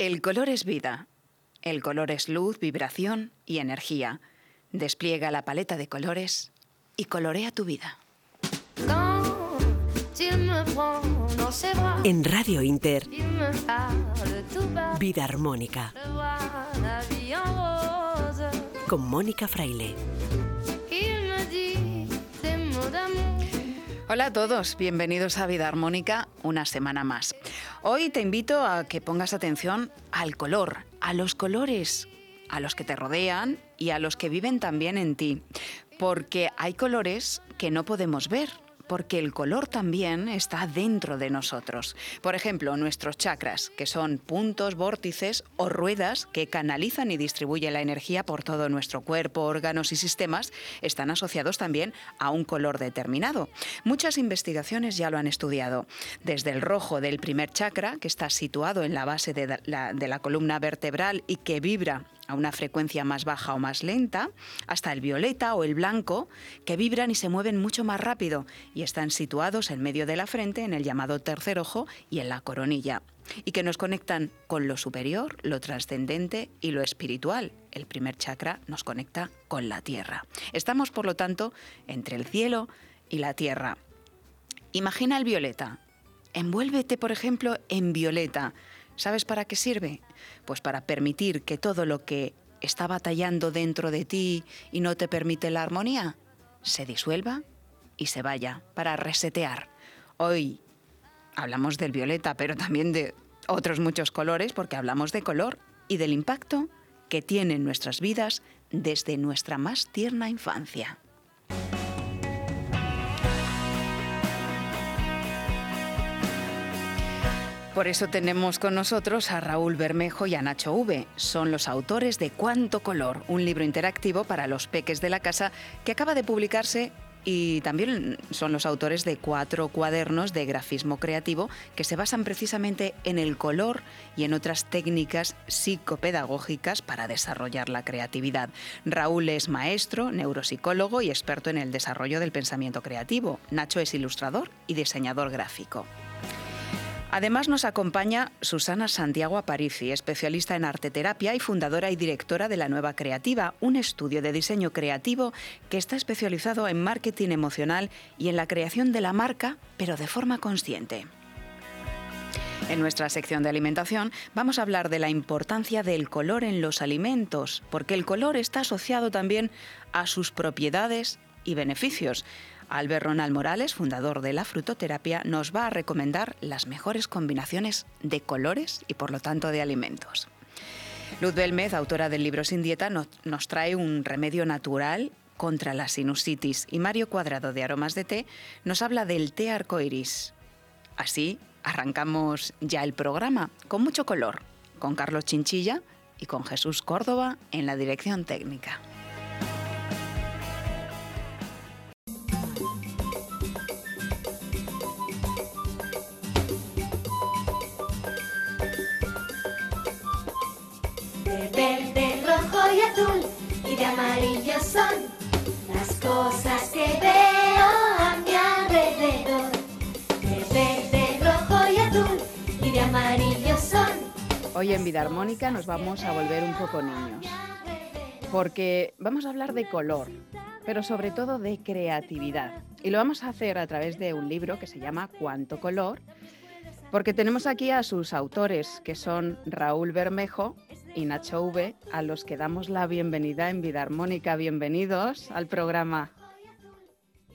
El color es vida. El color es luz, vibración y energía. Despliega la paleta de colores y colorea tu vida. En Radio Inter, Vida Armónica. Con Mónica Fraile. Hola a todos, bienvenidos a Vida Armónica una semana más. Hoy te invito a que pongas atención al color, a los colores, a los que te rodean y a los que viven también en ti, porque hay colores que no podemos ver, porque el color también está dentro de nosotros. Por ejemplo, nuestros chakras, que son puntos, vórtices o ruedas que canalizan y distribuyen la energía por todo nuestro cuerpo, órganos y sistemas, están asociados también a un color determinado. Muchas investigaciones ya lo han estudiado, desde el rojo del primer chakra, que está situado en la base de la, columna vertebral y que vibra a una frecuencia más baja o más lenta, hasta el violeta o el blanco, que vibran y se mueven mucho más rápido y están situados en medio de la frente, en el llamado tercer ojo y en la coronilla, y que nos conectan con lo superior, lo trascendente y lo espiritual. El primer chakra nos conecta con la tierra. Estamos, por lo tanto, entre el cielo y la tierra. Imagina el violeta. Envuélvete, por ejemplo, en violeta ¿Sabes para qué sirve? Pues para permitir que todo lo que está batallando dentro de ti y no te permite la armonía, se disuelva y se vaya, para resetear. Hoy hablamos del violeta, pero también de otros muchos colores, porque hablamos de color y del impacto que tiene en nuestras vidas desde nuestra más tierna infancia. Por eso tenemos con nosotros a Raúl Bermejo y a Nacho V. Son los autores de Cuánto Color, un libro interactivo para los peques de la casa que acaba de publicarse y también son los autores de cuatro cuadernos de grafismo creativo que se basan precisamente en el color y en otras técnicas psicopedagógicas para desarrollar la creatividad. Raúl es maestro, neuropsicólogo y experto en el desarrollo del pensamiento creativo. Nacho es ilustrador y diseñador gráfico. Además nos acompaña Susana Santiago Aparici, especialista en arteterapia y fundadora y directora de La Nueva Creativa, un estudio de diseño creativo que está especializado en marketing emocional y en la creación de la marca, pero de forma consciente. En nuestra sección de alimentación vamos a hablar de la importancia del color en los alimentos, porque el color está asociado también a sus propiedades y beneficios. Albert Ronald Morales, fundador de la frutoterapia, nos va a recomendar las mejores combinaciones de colores y por lo tanto de alimentos. Luz Belmez, autora del libro Sin Dieta, nos trae un remedio natural contra la sinusitis y Mario Cuadrado de Aromas de Té nos habla del té arcoiris. Así arrancamos ya el programa con mucho color, con Carlos Chinchilla y con Jesús Córdoba en la dirección técnica. Y de amarillo son las cosas que veo a mi alrededor. De verde, rojo y azul y de amarillo son. Hoy en Vida Armónica nos vamos a volver un poco niños, porque vamos a hablar de color, pero sobre todo de creatividad. Y lo vamos a hacer a través de un libro que se llama Cuánto Color, porque tenemos aquí a sus autores, que son Raúl Bermejo y Nacho V, a los que damos la bienvenida en Vida Armónica. Bienvenidos al programa.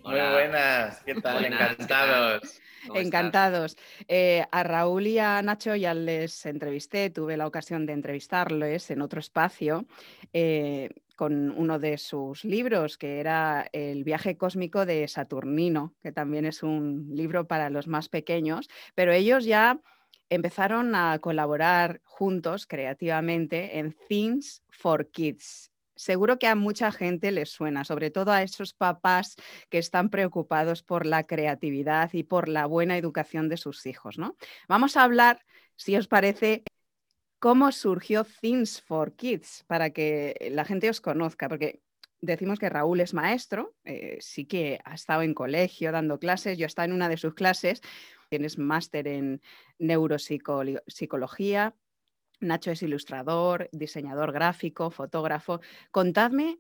Muy buenas, ¿qué tal? Encantados. Encantados. Eh, a Raúl y a Nacho ya les entrevisté, tuve la ocasión de entrevistarles en otro espacio eh, con uno de sus libros, que era El viaje cósmico de Saturnino, que también es un libro para los más pequeños, pero ellos ya empezaron a colaborar juntos creativamente en Things for Kids. Seguro que a mucha gente les suena, sobre todo a esos papás que están preocupados por la creatividad y por la buena educación de sus hijos. ¿no? Vamos a hablar, si os parece, cómo surgió Things for Kids, para que la gente os conozca, porque decimos que Raúl es maestro, eh, sí que ha estado en colegio dando clases, yo he estado en una de sus clases, tienes máster en neuropsicología, Nacho es ilustrador, diseñador gráfico, fotógrafo. Contadme,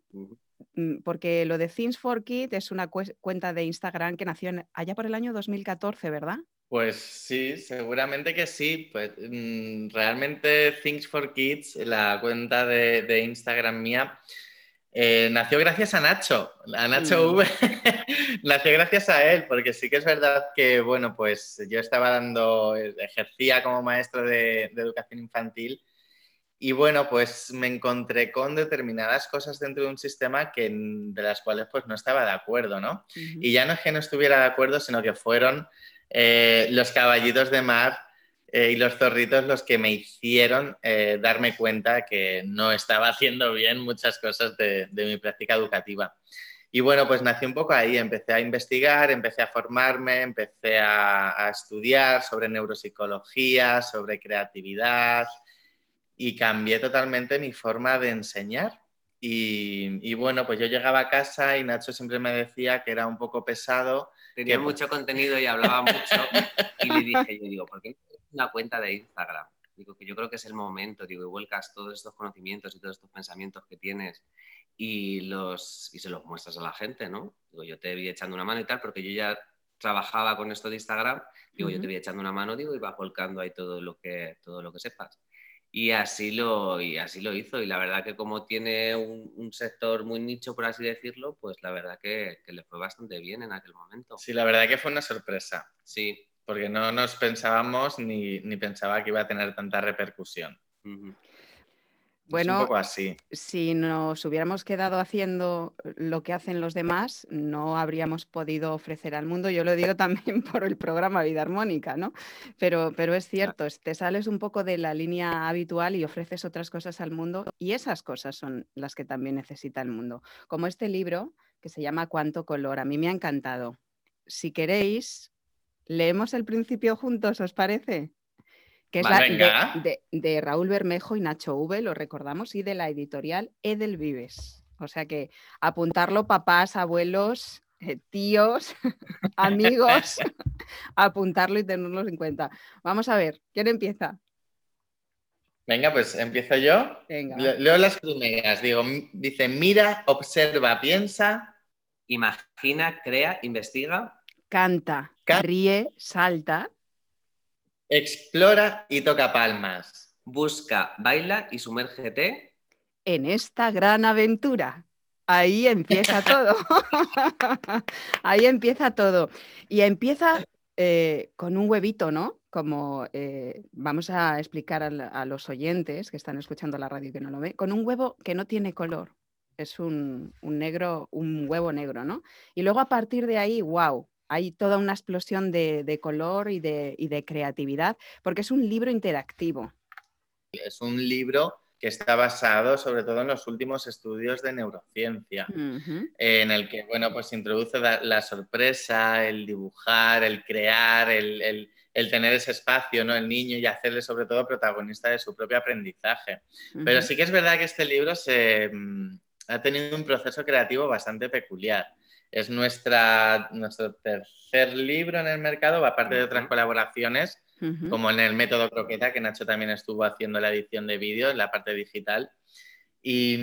mm, porque lo de Things for Kids es una cuenta de Instagram que nació allá por el año 2014, ¿verdad? Pues sí, seguramente que sí. Pues mm, realmente Things for Kids, la cuenta de, Instagram mía, eh, nació gracias a Nacho, a Nacho mm. V. nació gracias a él, porque sí que es verdad que, bueno, pues yo estaba dando, ejercía como maestro de, educación infantil y bueno, pues me encontré con determinadas cosas dentro de un sistema que, de las cuales pues no estaba de acuerdo, ¿no? Y ya no es que no estuviera de acuerdo, sino que fueron eh, los caballitos de mar eh, y los zorritos los que me hicieron eh, darme cuenta que no estaba haciendo bien muchas cosas de, mi práctica educativa. Y bueno, pues nací un poco ahí, empecé a investigar, empecé a formarme, empecé a, estudiar sobre neuropsicología, sobre creatividad y cambié totalmente mi forma de enseñar. Y, y, bueno, pues yo llegaba a casa y Nacho siempre me decía que era un poco pesado tenía mucho contenido y hablaba mucho. y le dije, yo digo, ¿por qué una cuenta de Instagram? Digo, que yo creo que es el momento, digo, y vuelcas todos estos conocimientos y todos estos pensamientos que tienes y, los, y se los muestras a la gente, ¿no? Digo, yo te vi echando una mano y tal, porque yo ya trabajaba con esto de Instagram, digo, yo te vi echando una mano, digo, y vas volcando ahí todo lo que, todo lo que sepas. Y así, lo, y así lo hizo. Y la verdad que como tiene un, sector muy nicho, por así decirlo, pues la verdad que, le fue bastante bien en aquel momento. Sí, la verdad que fue una sorpresa. Sí. Porque no nos pensábamos ni, ni pensaba que iba a tener tanta repercusión. Bueno, si nos hubiéramos quedado haciendo lo que hacen los demás, no habríamos podido ofrecer al mundo. Yo lo digo también por el programa Vida Armónica, ¿no? Pero, pero es cierto, te sales un poco de la línea habitual y ofreces otras cosas al mundo y esas cosas son las que también necesita el mundo. Como este libro que se llama Cuánto color. A mí me ha encantado. Si queréis, leemos el principio juntos, ¿os parece? que es la de, Raúl Bermejo y Nacho V, lo recordamos, y de la editorial Edelvives. O sea que apuntarlo papás, abuelos, eh, tíos, amigos, apuntarlo y tenerlos en cuenta. Vamos a ver, ¿quién empieza? Venga, pues empiezo yo. Leo las primeras. Digo, dice, mira, observa, piensa. Imagina, crea, investiga. Canta, ríe, salta. Explora y toca palmas. Busca, baila y sumérgete. En esta gran aventura. Ahí empieza todo. Ahí empieza todo. Y empieza eh, con un huevito, ¿no? Como eh, vamos a explicar a, los oyentes que están escuchando la radio y que no lo ven, con un huevo que no tiene color. Es un, un negro, un huevo negro, ¿no? Y luego a partir de ahí, wow, hay toda una explosión de, color y de, creatividad, porque es un libro interactivo. Es un libro que está basado sobre todo en los últimos estudios de neurociencia, en el que, bueno, pues introduce la, sorpresa, el dibujar, el crear, el, tener ese espacio, ¿no? El niño y hacerle sobre todo protagonista de su propio aprendizaje. Pero sí que es verdad que este libro se, mm, ha tenido un proceso creativo bastante peculiar. Es nuestra, nuestro tercer libro en el mercado, aparte de otras colaboraciones, como en el método croqueta, que Nacho también estuvo haciendo la edición de vídeo en la parte digital. Y,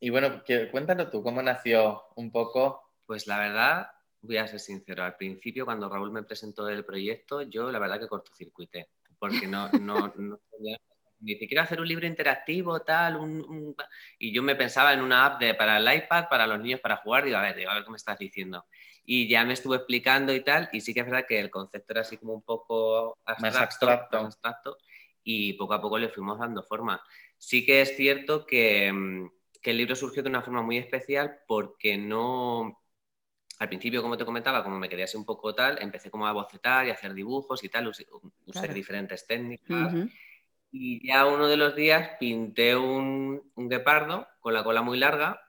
y bueno, cuéntanos tú, ¿cómo nació un poco? Pues la verdad, voy a ser sincero, al principio cuando Raúl me presentó el proyecto, yo la verdad que cortocircuité, porque no, no, no dice, quiero hacer un libro interactivo, tal, un, y yo me pensaba en una app de, para el iPad, para los niños para jugar, digo, a ver, digo, a ver qué me estás diciendo. Y ya me estuvo explicando y tal, y sí que es verdad que el concepto era así como un poco abstracto, más abstracto. y poco a poco le fuimos dando forma. Sí que es cierto que, mm, que el libro surgió de una forma muy especial porque no, al principio, como te comentaba, como me quería ser un poco tal, empecé como a bocetar y a hacer dibujos y tal, usé, diferentes técnicas. Y ya uno de los días pinté un, un guepardo con la cola muy larga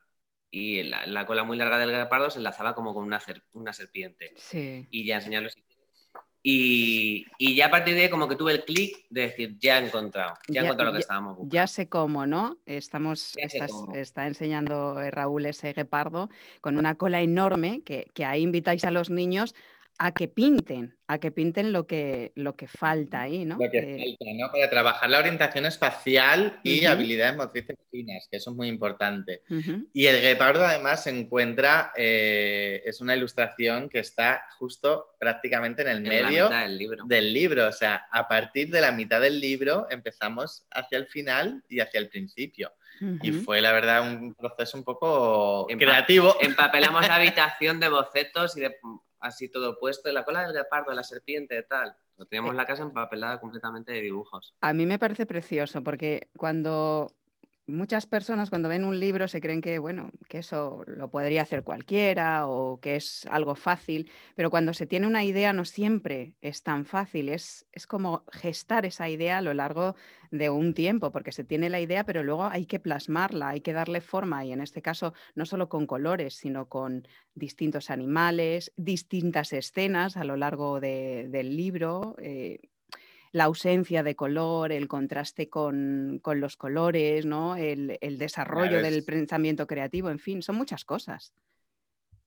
y la, cola muy larga del guepardo se enlazaba como con una, una serpiente. Sí. Y ya enseñarlo y, y, ya a partir de ahí como que tuve el clic de decir, ya he encontrado, ya, he encontrado lo que estábamos buscando. Ya sé cómo, ¿no? Estamos, está enseñando Raúl ese guepardo con una cola enorme que, que ahí invitáis a los niños a que pinten, a que pinten lo que, lo que falta ahí, ¿no? Lo que Eh, falta, ¿no? Para trabajar la orientación espacial y habilidades motrices finas, que eso es muy importante. Y el guepardo además se encuentra, eh, es una ilustración que está justo prácticamente en el En medio del libro. del libro. O sea, a partir de la mitad del libro empezamos hacia el final y hacia el principio. Y fue la verdad un proceso un poco Empa- creativo. Empapelamos la habitación de bocetos y de así todo puesto, y la cola del guepardo, la serpiente, tal. Lo teníamos la casa empapelada completamente de dibujos. A mí me parece precioso porque cuando muchas personas cuando ven un libro se creen que, bueno, que eso lo podría hacer cualquiera o que es algo fácil, pero cuando se tiene una idea no siempre es tan fácil, es, es como gestar esa idea a lo largo de un tiempo, porque se tiene la idea, pero luego hay que plasmarla, hay que darle forma y en este caso no solo con colores, sino con distintos animales, distintas escenas a lo largo de- del libro. eh, la ausencia de color, el contraste con, con los colores, ¿no? el, el desarrollo Claro, del pensamiento creativo, en fin, son muchas cosas.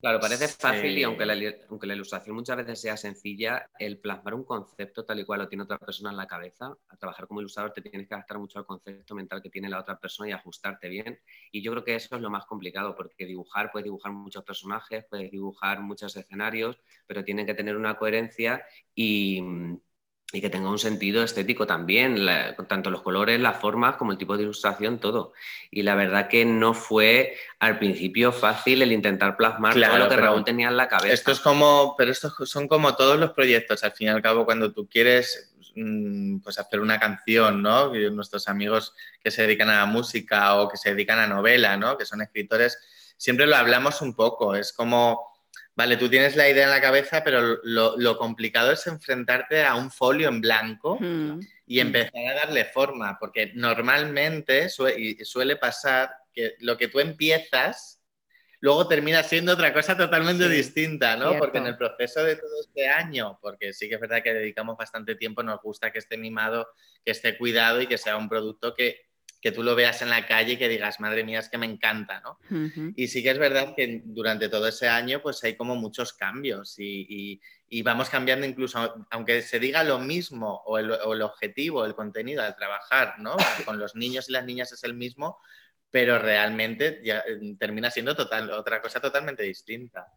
Claro, parece fácil y aunque la, aunque la ilustración muchas veces sea sencilla, el plasmar un concepto tal y cual lo tiene otra persona en la cabeza, a trabajar como ilustrador te tienes que adaptar mucho al concepto mental que tiene la otra persona y ajustarte bien. Y yo creo que eso es lo más complicado, porque dibujar, puedes dibujar muchos personajes, puedes dibujar muchos escenarios, pero tienen que tener una coherencia y, y que tenga un sentido estético también, la- tanto los colores, las formas, como el tipo de ilustración, todo. Y la verdad que no fue al principio fácil el intentar plasmar todo Claro, lo que Raúl tenía en la cabeza. Esto es como, pero estos son como todos los proyectos, al fin y al cabo, cuando tú quieres mm, pues hacer una canción, ¿no? Nuestros amigos que se dedican a la música o que se dedican a novela, ¿no? Que son escritores, siempre lo hablamos un poco, es como, vale, tú tienes la idea en la cabeza, pero lo, lo complicado es enfrentarte a un folio en blanco Mm, y empezar a darle forma, porque normalmente sue- y suele pasar que lo que tú empiezas luego termina siendo otra cosa totalmente Sí, distinta, ¿no? cierto. Porque en el proceso de todo este año, porque sí que es verdad que dedicamos bastante tiempo, nos gusta que esté mimado, que esté cuidado y que sea un producto que, que tú lo veas en la calle y que digas, madre mía, es que me encanta, ¿no? Y sí que es verdad que durante todo ese año pues hay como muchos cambios y, y- y vamos cambiando incluso, aunque se diga lo mismo o el, o el objetivo, el contenido al trabajar, ¿no? Con los niños y las niñas es el mismo, pero realmente ya, eh, termina siendo total, otra cosa totalmente distinta.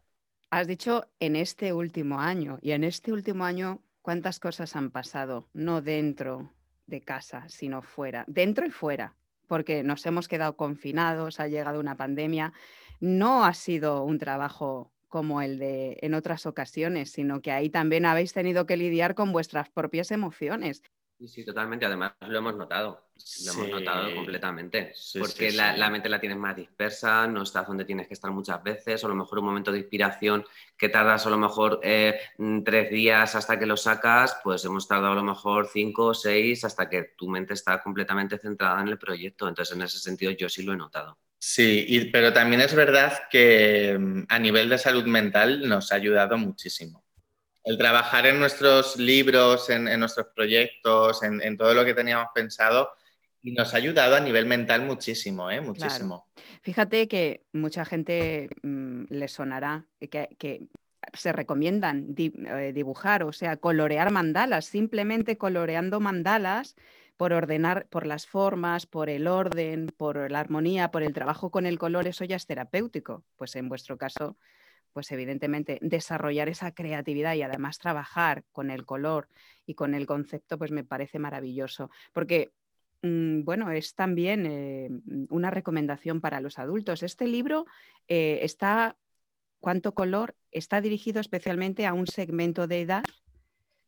Has dicho en este último año, y en este último año, ¿cuántas cosas han pasado? No dentro de casa, sino fuera, dentro y fuera, porque nos hemos quedado confinados, ha llegado una pandemia. No ha sido un trabajo como el de en otras ocasiones, sino que ahí también habéis tenido que lidiar con vuestras propias emociones. Sí, sí, totalmente. Además, lo hemos notado. Lo hemos notado completamente. Sí, porque sí, la, mente la tienes más dispersa, no estás donde tienes que estar muchas veces, o a lo mejor un momento de inspiración que tardas a lo mejor eh, mm, tres días hasta que lo sacas, pues hemos tardado a lo mejor cinco o seis hasta que tu mente está completamente centrada en el proyecto. Entonces, en ese sentido, yo sí lo he notado. Sí, y- pero también es verdad que mm, a nivel de salud mental nos ha ayudado muchísimo. El trabajar en nuestros libros, en, en nuestros proyectos, en, en todo lo que teníamos pensado, y nos ha ayudado a nivel mental muchísimo, ¿eh? Muchísimo. Fíjate que mucha gente mm, le sonará que, que se recomiendan di- eh, dibujar, o sea, colorear mandalas, simplemente coloreando mandalas por ordenar, por las formas, por el orden, por la armonía, por el trabajo con el color, eso ya es terapéutico. Pues en vuestro caso, pues evidentemente desarrollar esa creatividad y además trabajar con el color y con el concepto, pues me parece maravilloso. Porque Bueno, es también eh, mm, una recomendación para los adultos. Este libro eh, está, ¿cuánto color? Está dirigido especialmente a un segmento de edad.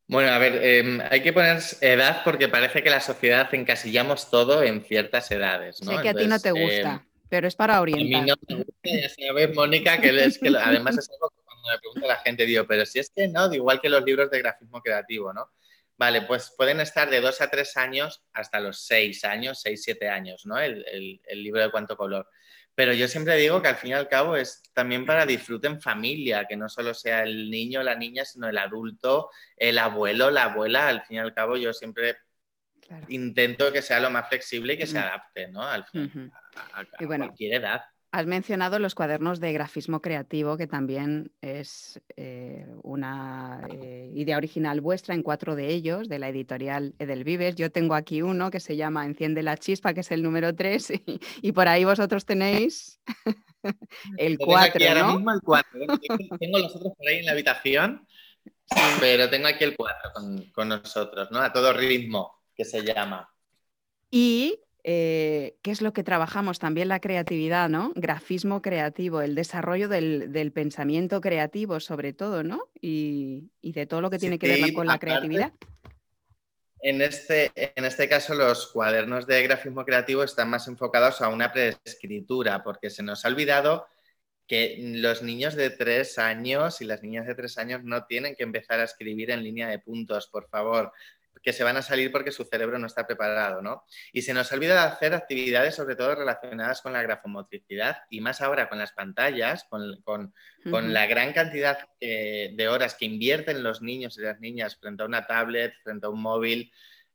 Bueno, a ver, eh, hay que poner edad porque parece que la sociedad encasillamos todo en ciertas edades, ¿no? sé que a ti no te gusta, pero es para A mí orientar. no me gusta, ya sabes, Mónica, que es que además es algo que cuando me pregunta la gente, digo, pero si es que no, igual que los libros de grafismo creativo, ¿no? Vale, pues pueden estar de dos a tres años hasta los seis años, seis, siete años, ¿no? El, el- el libro de cuánto color. Pero yo siempre digo que al fin y al cabo es también para disfrute en familia, que no solo sea el niño, la niña, sino el adulto, el abuelo, la abuela. Al fin y al cabo yo siempre Claro. intento que sea lo más flexible y que se adapte, ¿no? Al fin, a, a- a Y bueno, cualquier edad. Has mencionado los cuadernos de grafismo creativo, que también es eh, una eh, idea original vuestra en cuatro de ellos, de la editorial Edelvives. Yo tengo aquí uno que se llama Enciende la chispa, que es el número tres, y, por ahí vosotros tenéis el cuatro, Ahora ¿no? mismo el cuatro. Tengo los otros por ahí en la habitación, pero tengo aquí el cuatro con, con nosotros, ¿no? A todo ritmo, que se llama. Y eh, qué es lo que trabajamos también la creatividad, ¿no? Grafismo creativo, el desarrollo del, del pensamiento creativo sobre todo, ¿no? Y, y de todo lo que tiene que ver con la aparte, creatividad. En este, en este caso, los cuadernos de grafismo creativo están más enfocados a una preescritura, porque se nos ha olvidado que los niños de tres años y las niñas de tres años no tienen que empezar a escribir en línea de puntos, por favor, que se van a salir porque su cerebro no está preparado, ¿no? Y se nos ha olvidado hacer actividades sobre todo relacionadas con la grafomotricidad y más ahora con las pantallas, con, con- la gran cantidad eh, de horas que invierten los niños y las niñas frente a una tablet, frente a un móvil.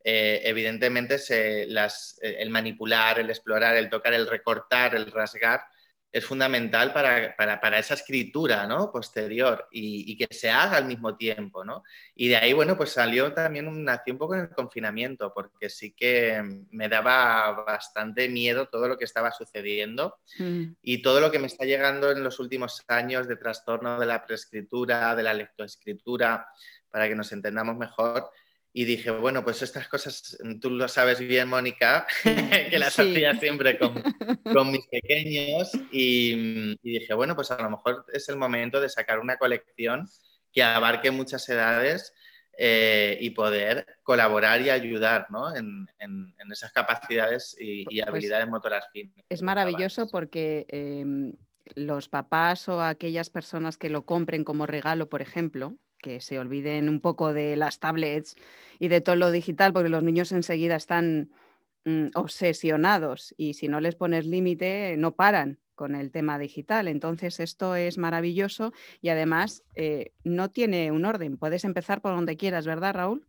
eh, evidentemente se- las- eh, el manipular, el explorar, el tocar, el recortar, el rasgar es fundamental para, para- para esa escritura ¿no? posterior y, y que se haga al mismo tiempo. ¿no? Y de ahí, bueno, pues salió también, un- nació un poco en el confinamiento, porque sí que me daba bastante miedo todo lo que estaba sucediendo Mm. y todo lo que me está llegando en los últimos años de trastorno de la preescritura, de la lectoescritura, para que nos entendamos mejor. Y dije, bueno, pues estas cosas, tú lo sabes bien, Mónica, que las Sí. hacía siempre con, con mis pequeños. Y, y dije, bueno, pues a lo mejor es el momento de sacar una colección que abarque muchas edades eh, y poder colaborar y ayudar ¿no? en, en- en esas capacidades y, y Pues- habilidades motoras finas. Es maravilloso porque em, los papás o aquellas personas que lo compren como regalo, por ejemplo, que se olviden un poco de las tablets y de todo lo digital, porque los niños enseguida están mm, obsesionados y si no les pones límite no paran con el tema digital. Entonces esto es maravilloso y además eh, no tiene un orden. Puedes empezar por donde quieras, ¿verdad, Raúl?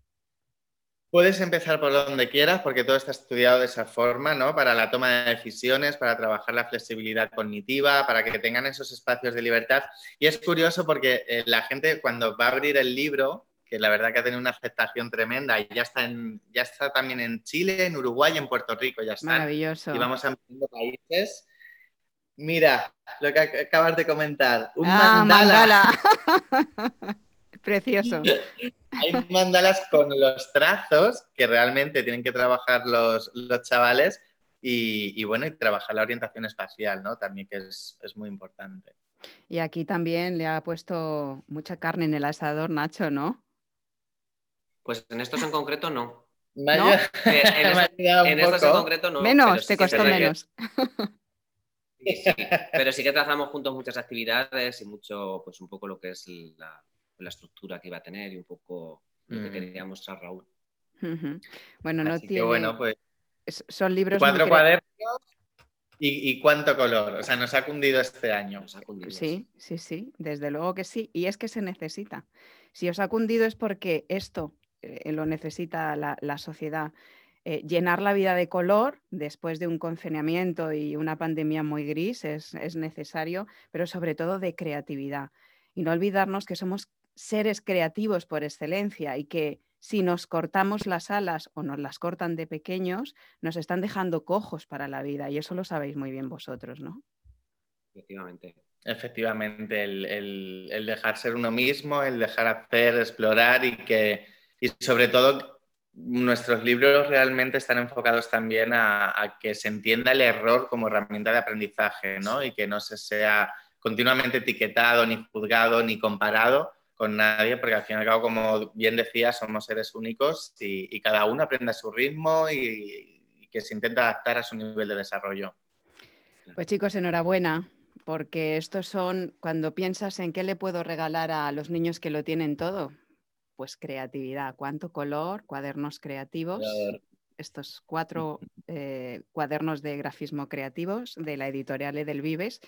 Puedes empezar por donde quieras porque todo está estudiado de esa forma, ¿no? Para la toma de decisiones, para trabajar la flexibilidad cognitiva, para que tengan esos espacios de libertad. Y es curioso porque eh, la gente cuando va a abrir el libro, que la verdad que ha tenido una aceptación tremenda y ya está, en, ya está también en Chile, en Uruguay y en Puerto Rico, ya está. Maravilloso. Y vamos ampliando países. Mira, lo que ac- acabas de comentar, un Ah, mandala. mandala. Precioso. Hay mandalas con los trazos que realmente tienen que trabajar los, los chavales y, y bueno, y trabajar la orientación espacial, ¿no? También que es, es muy importante. Y aquí también le ha puesto mucha carne en el asador, Nacho, ¿no? Pues en estos en concreto no. ¿No? En, estos- en estos en poco. concreto no. menos, te costó menos. sí, sí. Pero sí que trazamos juntos muchas actividades y mucho, pues un poco lo que es la, la estructura que iba a tener y un poco lo que Mm. quería mostrar Raúl. Bueno, no Así que tiene. bueno, pues es- Son libros cuatro cuadernos y, y cuánto color. O sea, nos ha cundido este año. Nos ha cundido, Sí, sí, sí, desde luego que sí. Y es que se necesita. Si os ha cundido es porque esto eh, lo necesita la, la sociedad. Eh, llenar la vida de color después de un confinamiento y una pandemia muy gris es, es necesario, pero sobre todo de creatividad. Y no olvidarnos que somos seres creativos por excelencia y que si nos cortamos las alas o nos las cortan de pequeños, nos están dejando cojos para la vida. Y eso lo sabéis muy bien vosotros, ¿no? Efectivamente. Efectivamente, el, el- el dejar ser uno mismo, el dejar hacer, explorar y que, y sobre todo, nuestros libros realmente están enfocados también a, a que se entienda el error como herramienta de aprendizaje, ¿no? Y que no se sea continuamente etiquetado, ni juzgado, ni comparado con nadie, porque al fin y al cabo, como bien decía, somos seres únicos y, y cada uno aprende a su ritmo y, y que se intenta adaptar a su nivel de desarrollo. Pues chicos, enhorabuena, porque estos son, cuando piensas en qué le puedo regalar a los niños que lo tienen todo, pues creatividad, cuánto color, cuadernos creativos, estos cuatro eh, cuadernos de grafismo creativos de la editorial Edelvives,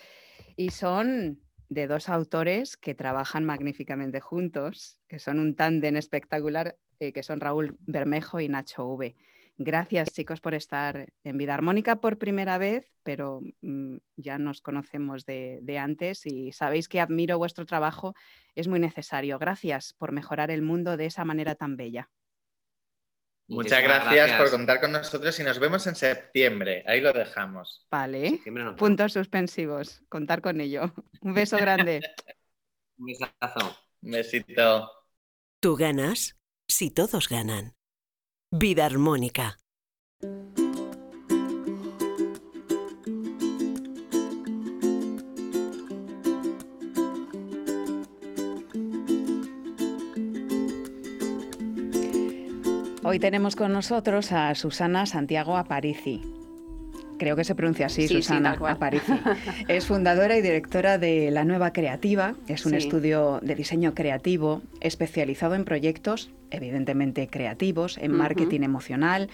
y son de dos autores que trabajan magníficamente juntos, que son un tándem espectacular, eh, que son Raúl Bermejo y Nacho V. Gracias, chicos, por estar en Vida Armónica por primera vez, pero mm, ya nos conocemos de, de antes y sabéis que admiro vuestro trabajo, es muy necesario. Gracias por mejorar el mundo de esa manera tan bella. Muchas gracias, por contar con nosotros y nos vemos en septiembre. Ahí lo dejamos. Vale, puntos suspensivos, contar con ello. Un beso grande. Un besazo. Un besito. Tú ganas si todos ganan. Vida armónica. Hoy tenemos con nosotros a Susana Santiago Aparici. Creo que se pronuncia así, Sí, sí, Susana cual. Aparici. Es fundadora y directora de La Nueva Creativa. Es un Sí. estudio de diseño creativo especializado en proyectos, evidentemente creativos, en marketing emocional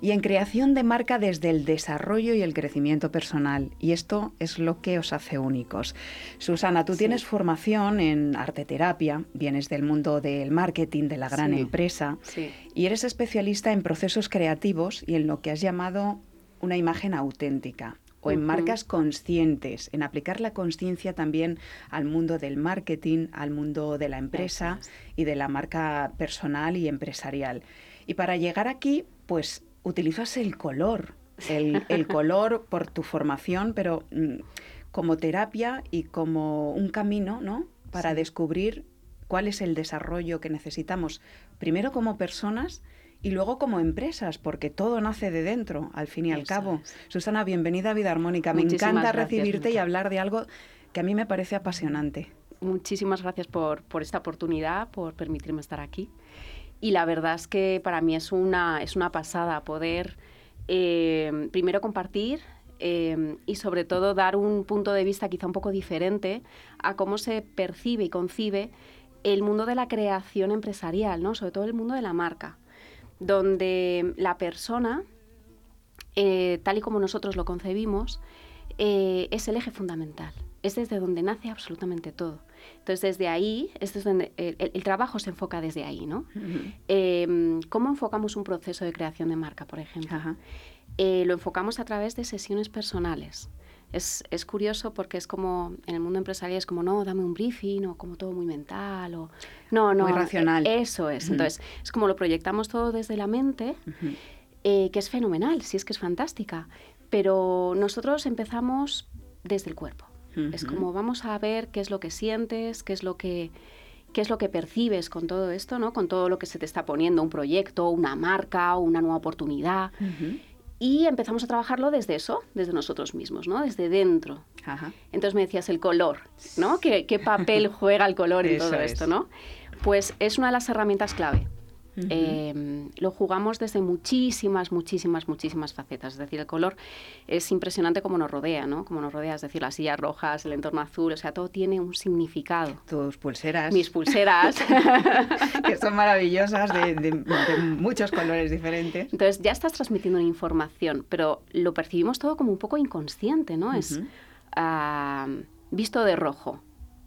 y en creación de marca desde el desarrollo y el crecimiento personal. Y esto es lo que os hace únicos. Susana, tú Sí. tienes formación en arte terapia, vienes del mundo del marketing, de la gran Sí. empresa Sí, y eres especialista en procesos creativos y en lo que has llamado una imagen auténtica o en marcas conscientes, en aplicar la conciencia también al mundo del marketing, al mundo de la empresa y de la marca personal y empresarial. Y para llegar aquí, pues utilizas el color, el, el color por tu formación, pero mm, como terapia y como un camino, ¿no? Para Sí. descubrir cuál es el desarrollo que necesitamos, primero como personas y luego como empresas, porque todo nace de dentro, al fin y al cabo. es. Susana, bienvenida a Vida Armónica. Me encanta gracias, recibirte y hablar de algo que a mí me parece apasionante. muchísimas gracias por, por esta oportunidad, por permitirme estar aquí. Y la verdad es que para mí es una, es una pasada poder eh, primero compartir eh, y sobre todo dar un punto de vista quizá un poco diferente a cómo se percibe y concibe el mundo de la creación empresarial, ¿no? sobre todo el mundo de la marca, donde la persona, eh, tal y como nosotros lo concebimos, es el eje fundamental. Es desde donde nace absolutamente todo. Entonces, desde ahí, es desde donde el, el- trabajo se enfoca desde ahí, ¿no? Eh, ¿Cómo enfocamos un proceso de creación de marca, por ejemplo? Ajá. Eh, lo enfocamos a través de sesiones personales. Es, es curioso porque es como, en el mundo empresarial es como, no, dame un briefing o como todo muy mental o... No, no. Muy racional. eh, Eso es. Ujú. Entonces, es como lo proyectamos todo desde la mente eh, que es fenomenal, sí es que es fantástica, pero nosotros empezamos desde el cuerpo. Es como vamos a ver qué es lo que sientes, qué es lo que qué es lo que percibes con todo esto, ¿no? Con todo lo que se te está poniendo, un proyecto, una marca, una nueva oportunidad. Y empezamos a trabajarlo desde eso, desde nosotros mismos, ¿no? Desde dentro. Ajá. Entonces me decías el color, ¿no? ¿Qué, qué papel juega el color en todo es. esto, no? Pues es una de las herramientas clave. Eh, lo jugamos desde muchísimas, muchísimas, muchísimas facetas. Es decir, el color es impresionante como nos rodea, ¿no? Como nos rodea, es decir, las sillas rojas, el entorno azul, o sea, todo tiene un significado. Tus pulseras, Mis pulseras. que son maravillosas, de, de- de muchos colores diferentes. Entonces ya estás transmitiendo una información, pero lo percibimos todo como un poco inconsciente, ¿no? Es ah, visto de rojo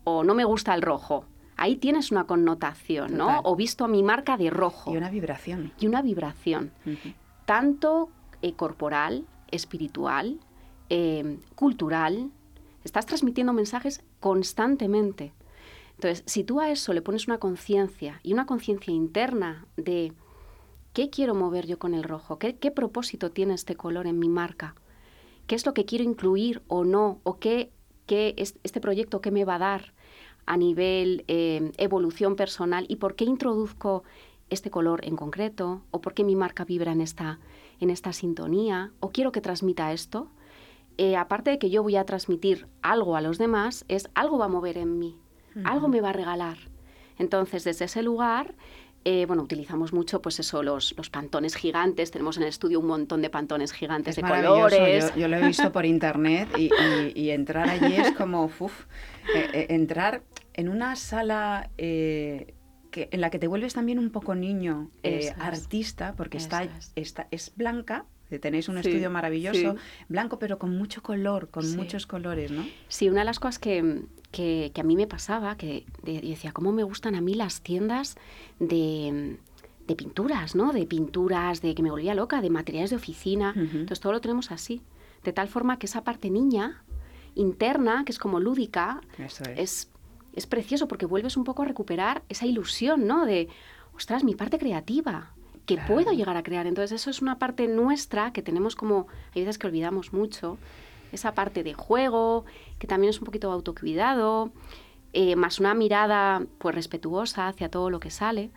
o no me gusta el rojo. Ahí tienes una connotación, ¿no? Total. O visto mi marca de rojo. Y una vibración. y una vibración. Tanto eh, corporal, espiritual, eh, cultural. Estás transmitiendo mensajes constantemente. Entonces, si tú a eso le pones una conciencia y una conciencia interna de qué quiero mover yo con el rojo, ¿Qué, qué propósito tiene este color en mi marca, qué es lo que quiero incluir o no, o qué, qué es este proyecto qué me va a dar a nivel eh, evolución personal y por qué introduzco este color en concreto o por qué mi marca vibra en esta, en esta sintonía o quiero que transmita esto. Eh, aparte de que yo voy a transmitir algo a los demás, es algo va a mover en mí, algo me va a regalar. Entonces, desde ese lugar, eh, bueno, utilizamos mucho, pues eso, los, los pantones gigantes. Tenemos en el estudio un montón de pantones gigantes Es de colores. Yo, yo lo he visto por internet y, y- y entrar allí es como uf, eh, eh, entrar en una sala que, en la que te vuelves también un poco niño, es. artista, porque está, es. está- es blanca. Tenéis un Sí, estudio maravilloso, sí. blanco, pero con mucho color, con Sí. muchos colores, ¿no? Sí, una de las cosas que, que- que a mí me pasaba, que de- decía, ¿cómo me gustan a mí las tiendas de, de pinturas, ¿no? De pinturas, de que me volvía loca, de materiales de oficina. Entonces todo lo tenemos así. De tal forma que esa parte niña, interna, que es como lúdica, Eso es. es, es precioso porque vuelves un poco a recuperar esa ilusión, ¿no? De, ostras, mi parte creativa, que Claro. puedo llegar a crear. Entonces eso es una parte nuestra que tenemos como, hay veces que olvidamos mucho, esa parte de juego, que también es un poquito autocuidado, eh, más una mirada pues respetuosa hacia todo lo que sale.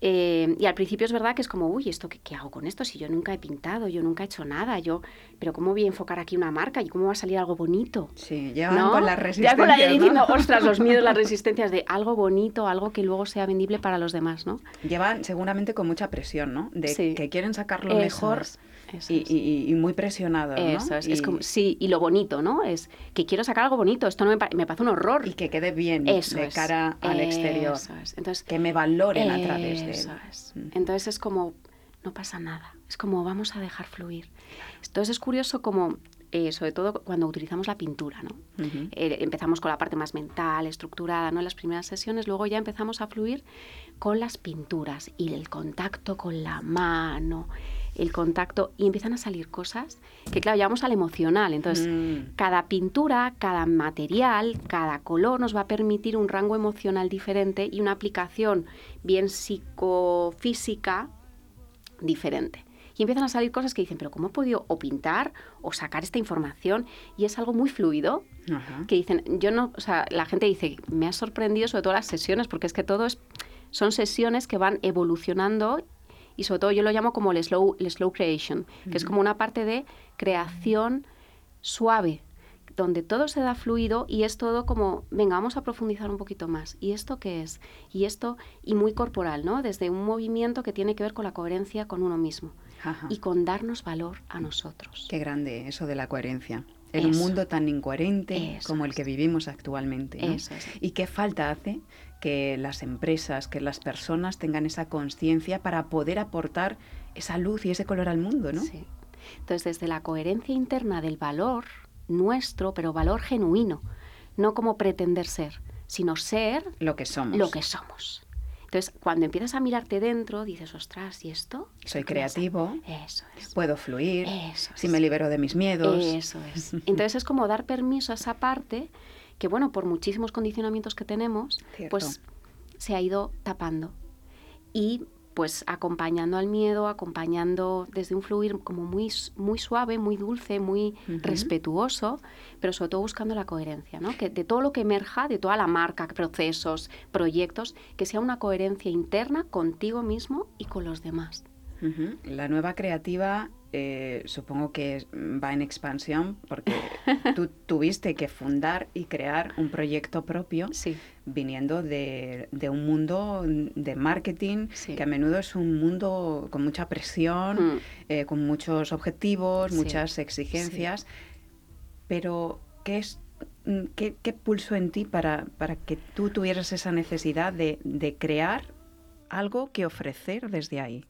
Eh, y al principio es verdad que es como, uy, ¿esto qué, qué hago con esto? Si yo nunca he pintado, yo nunca he hecho nada, yo, pero ¿cómo voy a enfocar aquí una marca? ¿Y cómo va a salir algo bonito? Sí, llevan ¿no? con las Ya resistencias. con la ¿no? diciendo, ostras, los miedos, las resistencias de algo bonito, algo que luego sea vendible para los demás, ¿no? Llevan seguramente con mucha presión, ¿no? De Sí. que quieren sacar lo Eso mejor es, y, es. y- y muy presionados, ¿no? Eso es, es Y- como, sí, y lo bonito, ¿no? Es que quiero sacar algo bonito, esto no me, pa- me parece un horror. y que quede bien Eso de es, cara al exterior. Eso es. Entonces, Que me valoren a través de eso es. Mm. Entonces es como, no pasa nada, es como vamos a dejar fluir. Entonces es curioso como, eh, sobre todo cuando utilizamos la pintura, ¿no? Ujú. Eh, empezamos con la parte más mental, estructurada, ¿no? En las primeras sesiones, luego ya empezamos a fluir con las pinturas y el contacto con la mano, el contacto, y empiezan a salir cosas que, claro, llevamos al emocional. Entonces, Mm. cada pintura, cada material, cada color nos va a permitir un rango emocional diferente y una aplicación bien psicofísica diferente. Y empiezan a salir cosas que dicen, pero ¿cómo he podido o pintar o sacar esta información? Y es algo muy fluido, Ajá. que dicen, yo no, o sea, la gente dice, me ha sorprendido sobre todo las sesiones, porque es que todo es, son sesiones que van evolucionando y sobre todo yo lo llamo como el slow, el slow creation, que es como una parte de creación suave, donde todo se da fluido y es todo como, venga, vamos a profundizar un poquito más. ¿Y esto qué es? Y esto, y muy corporal, ¿no? Desde un movimiento que tiene que ver con la coherencia con uno mismo Ajá. y con darnos valor a nosotros. Qué grande eso de la coherencia. En un mundo tan incoherente Eso como el que vivimos actualmente. ¿no? Eso es. ¿Y qué falta hace que las empresas, que las personas tengan esa conciencia para poder aportar esa luz y ese color al mundo, ¿no? Sí. Entonces, desde la coherencia interna del valor nuestro, pero valor genuino, no como pretender ser, sino ser Lo que somos. lo que somos. Entonces, cuando empiezas a mirarte dentro, dices, ostras, ¿y esto? Soy ¿Esto qué pasa?". creativo, Eso es. puedo fluir, Eso si es. me libero de mis miedos. Eso es. Entonces es como dar permiso a esa parte que, bueno, por muchísimos condicionamientos que tenemos, Cierto. pues se ha ido tapando. Y pues acompañando al miedo, acompañando desde un fluir como muy, muy suave, muy dulce, muy respetuoso, pero sobre todo buscando la coherencia, ¿no? Que de todo lo que emerja, de toda la marca, procesos, proyectos, que sea una coherencia interna contigo mismo y con los demás. La nueva creativa eh, supongo que es- va en expansión porque tú tuviste que fundar y crear un proyecto propio Sí. viniendo de, de un mundo de marketing Sí. que a menudo es un mundo con mucha presión, Mm. eh, con muchos objetivos, Sí. muchas exigencias. Pero, ¿qué es mm, qué, qué pulsó en ti para, para que tú tuvieras esa necesidad de, de crear algo que ofrecer desde ahí?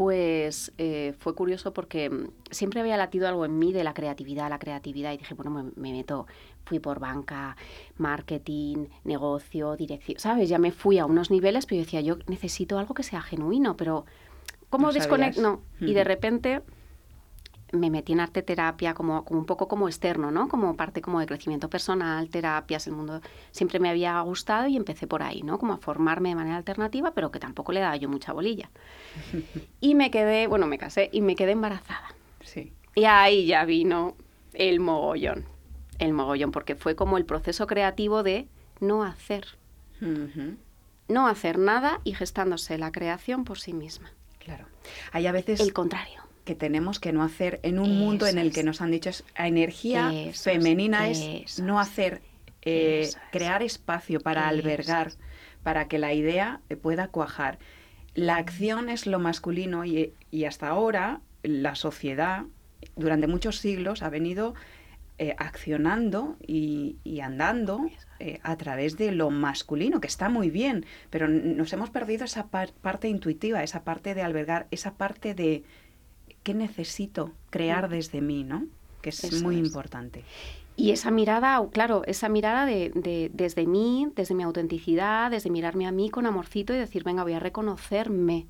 Pues eh, fue curioso porque mm, siempre había latido algo en mí de la creatividad, la creatividad, y dije, bueno, me, me meto, fui por banca, marketing, negocio, dirección, ¿sabes? Ya me fui a unos niveles, pero yo decía, yo necesito algo que sea genuino, pero ¿cómo No desconecto? No, y de repente me metí en arte terapia como, como un poco como externo, ¿no? Como parte como de crecimiento personal, terapias, el mundo siempre me había gustado y empecé por ahí, ¿no? Como a formarme de manera alternativa, pero que tampoco le daba yo mucha bolilla. Y me quedé, bueno, me casé y me quedé embarazada. Sí. Y ahí ya vino el mogollón, el mogollón, porque fue como el proceso creativo de no hacer, no hacer nada y gestándose la creación por sí misma. Claro. Hay a veces El contrario. Que tenemos que no hacer en un mundo en el que nos han dicho es la energía Eso femenina es, no hacer eh, crear espacio para albergar para que la idea eh, pueda cuajar. La acción es lo masculino y, y hasta ahora la sociedad durante muchos siglos ha venido eh, accionando y, y andando eh, a través de lo masculino, que está muy bien, pero nos hemos perdido esa par- parte intuitiva, esa parte de albergar, esa parte de qué necesito crear desde mí, ¿no? Que es Eso muy es. importante. Y esa mirada, claro, esa mirada de, de- desde mí, desde mi autenticidad, desde mirarme a mí con amorcito y decir, venga, voy a reconocerme,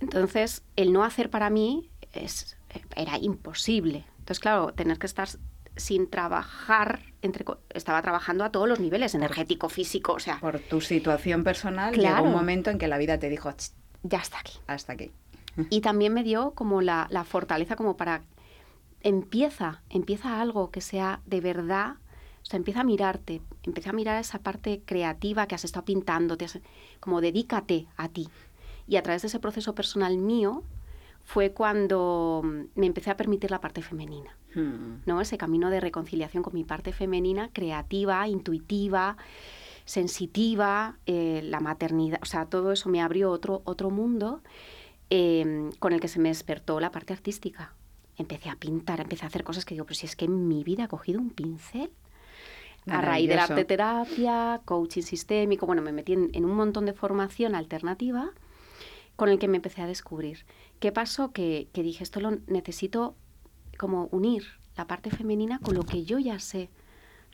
Entonces, el no hacer para mí es, era imposible. Entonces, claro, tener que estar sin trabajar, entre, estaba trabajando a todos los niveles, energético, físico, o sea, Por tu situación personal, Claro. llegó un momento en que la vida te dijo, "Ch, ya está aquí. hasta aquí. Y también me dio como la, la fortaleza como para empieza, empieza algo que sea de verdad, o sea, empieza a mirarte, empieza a mirar esa parte creativa que has estado pintando, te has- como dedícate a ti. Y a través de ese proceso personal mío fue cuando me empecé a permitir la parte femenina. Hmm. ¿no? Ese camino de reconciliación con mi parte femenina, creativa, intuitiva, sensitiva, eh, la maternidad, o sea, todo eso me abrió otro, otro mundo eh, con el que se me despertó la parte artística. Empecé a pintar, empecé a hacer cosas que digo, pero si es que en mi vida he cogido un pincel. A raíz de la arte terapia, coaching sistémico, bueno, me metí en, en un montón de formación alternativa con el que me empecé a descubrir. ¿Qué pasó? Que, que dije, esto lo necesito como unir la parte femenina con lo que yo ya sé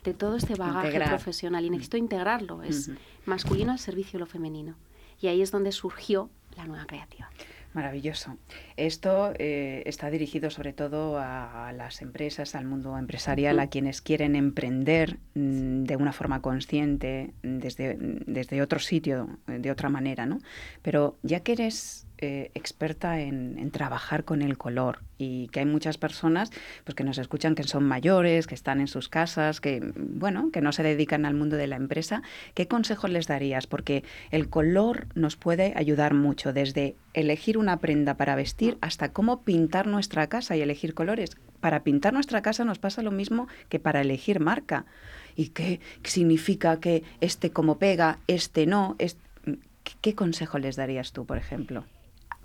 de todo este bagaje Integrar. profesional y necesito integrarlo. Es Ujú. masculino al servicio de lo femenino. Y ahí es donde surgió la nueva creativa. Maravilloso. Esto eh, está dirigido sobre todo a, a las empresas, al mundo empresarial, a quienes quieren emprender mm, de una forma consciente, desde, desde otro sitio, de otra manera, ¿no? Pero ya que eres eh, experta en, trabajar con el color y que hay muchas personas pues, que nos escuchan que son mayores, que están en sus casas, que, bueno, que no se dedican al mundo de la empresa, ¿qué consejo les darías? Porque el color nos puede ayudar mucho, desde elegir una prenda para vestir hasta cómo pintar nuestra casa y elegir colores. Para pintar nuestra casa nos pasa lo mismo que para elegir marca. ¿Y qué significa que este como pega, este no? Es- ¿Qué, qué consejo les darías tú, por ejemplo?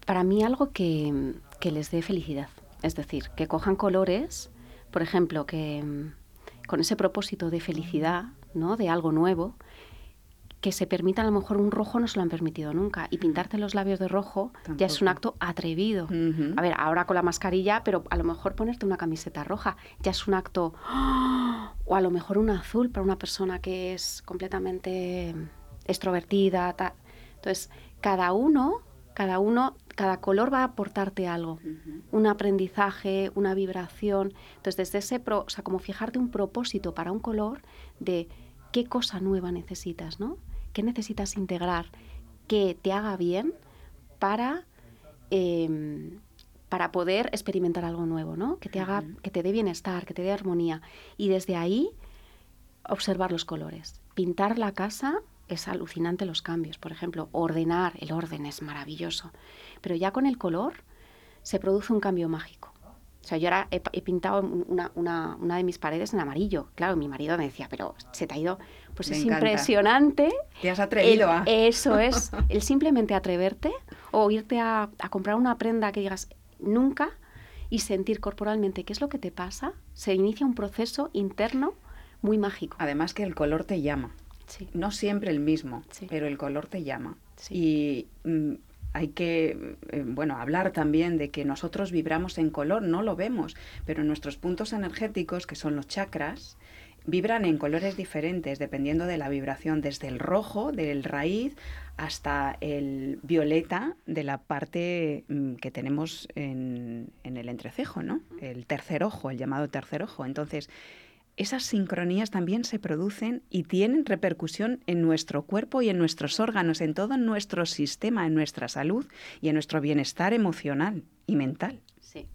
Para mí algo que, que les dé felicidad. Es decir, que cojan colores, por ejemplo, que mm, con ese propósito de felicidad, ¿no? De algo nuevo, que se permitan a lo mejor un rojo no se lo han permitido nunca. Y pintarte los labios de rojo ya es un acto atrevido. A ver, ahora con la mascarilla, pero a lo mejor ponerte una camiseta roja ya es un acto. O a lo mejor un azul para una persona que es completamente extrovertida. Entonces, cada uno, cada uno, cada color va a aportarte algo. Un aprendizaje, una vibración. Entonces, desde ese, pro, o sea, como fijarte un propósito para un color de qué cosa nueva necesitas, ¿no? ¿Qué necesitas integrar que te haga bien para em, para poder experimentar algo nuevo, ¿no? Que te haga, que te dé bienestar, que te dé armonía. Y desde ahí observar los colores. Pintar la casa es alucinante los cambios. Por ejemplo, ordenar, el orden es maravilloso. Pero ya con el color se produce un cambio mágico. O sea, yo ahora he, he pintado una, una- una de mis paredes en amarillo. Claro, mi marido me decía, pero se te ha ido. Pues Me es encanta. impresionante. Te has atrevido El- a... Eso es, el simplemente atreverte o irte a, a comprar una prenda que digas nunca y sentir corporalmente qué es lo que te pasa, se inicia un proceso interno muy mágico. Además que el color te llama. Sí. No siempre el mismo, Sí. pero el color te llama. Sí. Y mm, hay que, eh, bueno, hablar también de que nosotros vibramos en color, no lo vemos, pero nuestros puntos energéticos, que son los chakras, vibran en colores diferentes dependiendo de la vibración, desde el rojo, del raíz, hasta el violeta de la parte mm, que tenemos en, en el entrecejo, ¿no? El tercer ojo, el llamado tercer ojo. Entonces, esas sincronías también se producen y tienen repercusión en nuestro cuerpo y en nuestros órganos, en todo nuestro sistema, en nuestra salud y en nuestro bienestar emocional y mental. Sí.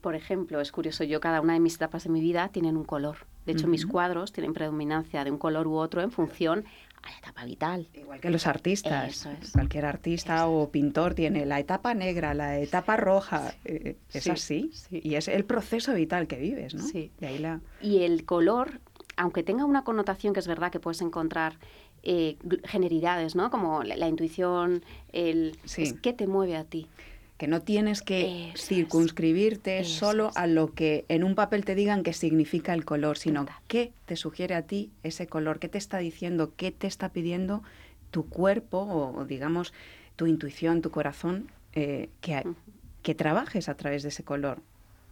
Por ejemplo, es curioso, yo cada una de mis etapas de mi vida tienen un color. De hecho, mis cuadros tienen predominancia de un color u otro en función a la etapa vital. Igual que los artistas. Eso es. Cualquier artista o pintor tiene la etapa negra, la etapa roja. eh, es Sí, así. sí. Y es el proceso vital que vives, ¿no? Sí. De ahí la... Y el color, aunque tenga una connotación que es verdad que puedes encontrar eh, generalidades, ¿no? Como la, la intuición, el... Es qué te mueve a ti. Que no tienes que Eso circunscribirte solo es. a lo que en un papel te digan que significa el color, sino Total. qué te sugiere a ti ese color, qué te está diciendo, qué te está pidiendo tu cuerpo o, o, digamos tu intuición, tu corazón, eh, que, que trabajes a través de ese color.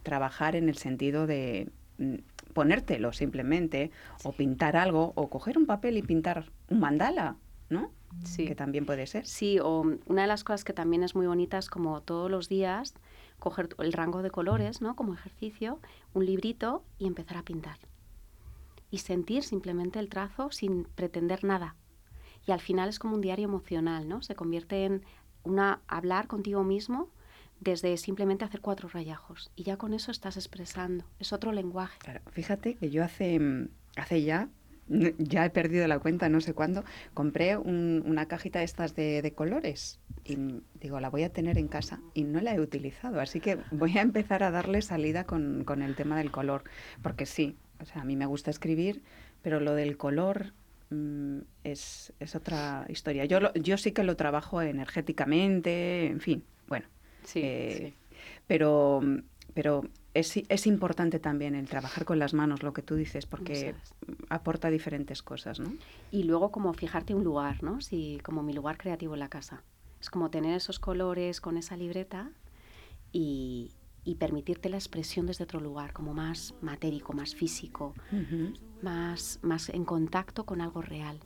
Trabajar en el sentido de mm, ponértelo simplemente, o pintar algo, o coger un papel y pintar un mandala, ¿no? Sí. que también puede ser. Sí, o una de las cosas que también es muy bonita es como todos los días coger el rango de colores, ¿no? Como ejercicio, un librito y empezar a pintar. Y sentir simplemente el trazo sin pretender nada. Y al final es como un diario emocional, ¿no? Se convierte en una hablar contigo mismo desde simplemente hacer cuatro rayajos. Y ya con eso estás expresando. Es otro lenguaje. Claro, fíjate que yo hace, hace ya, ya he perdido la cuenta, no sé cuándo, compré un- una cajita de estas de, de colores y mm, digo, la voy a tener en casa y no la he utilizado, así que voy a empezar a darle salida con, con el tema del color, porque sí, o sea, a mí me gusta escribir, pero lo del color mm, es, es otra historia. Yo, lo- yo sí que lo trabajo energéticamente, en fin, bueno. Sí, Eh, sí. Pero, pero es, es importante también el trabajar con las manos, lo que tú dices, porque aporta diferentes cosas, ¿no? Y luego como fijarte un lugar, ¿no? Si, como mi lugar creativo en la casa. Es como tener esos colores con esa libreta y, y permitirte la expresión desde otro lugar, como más matérico, más físico, más, más en contacto con algo real.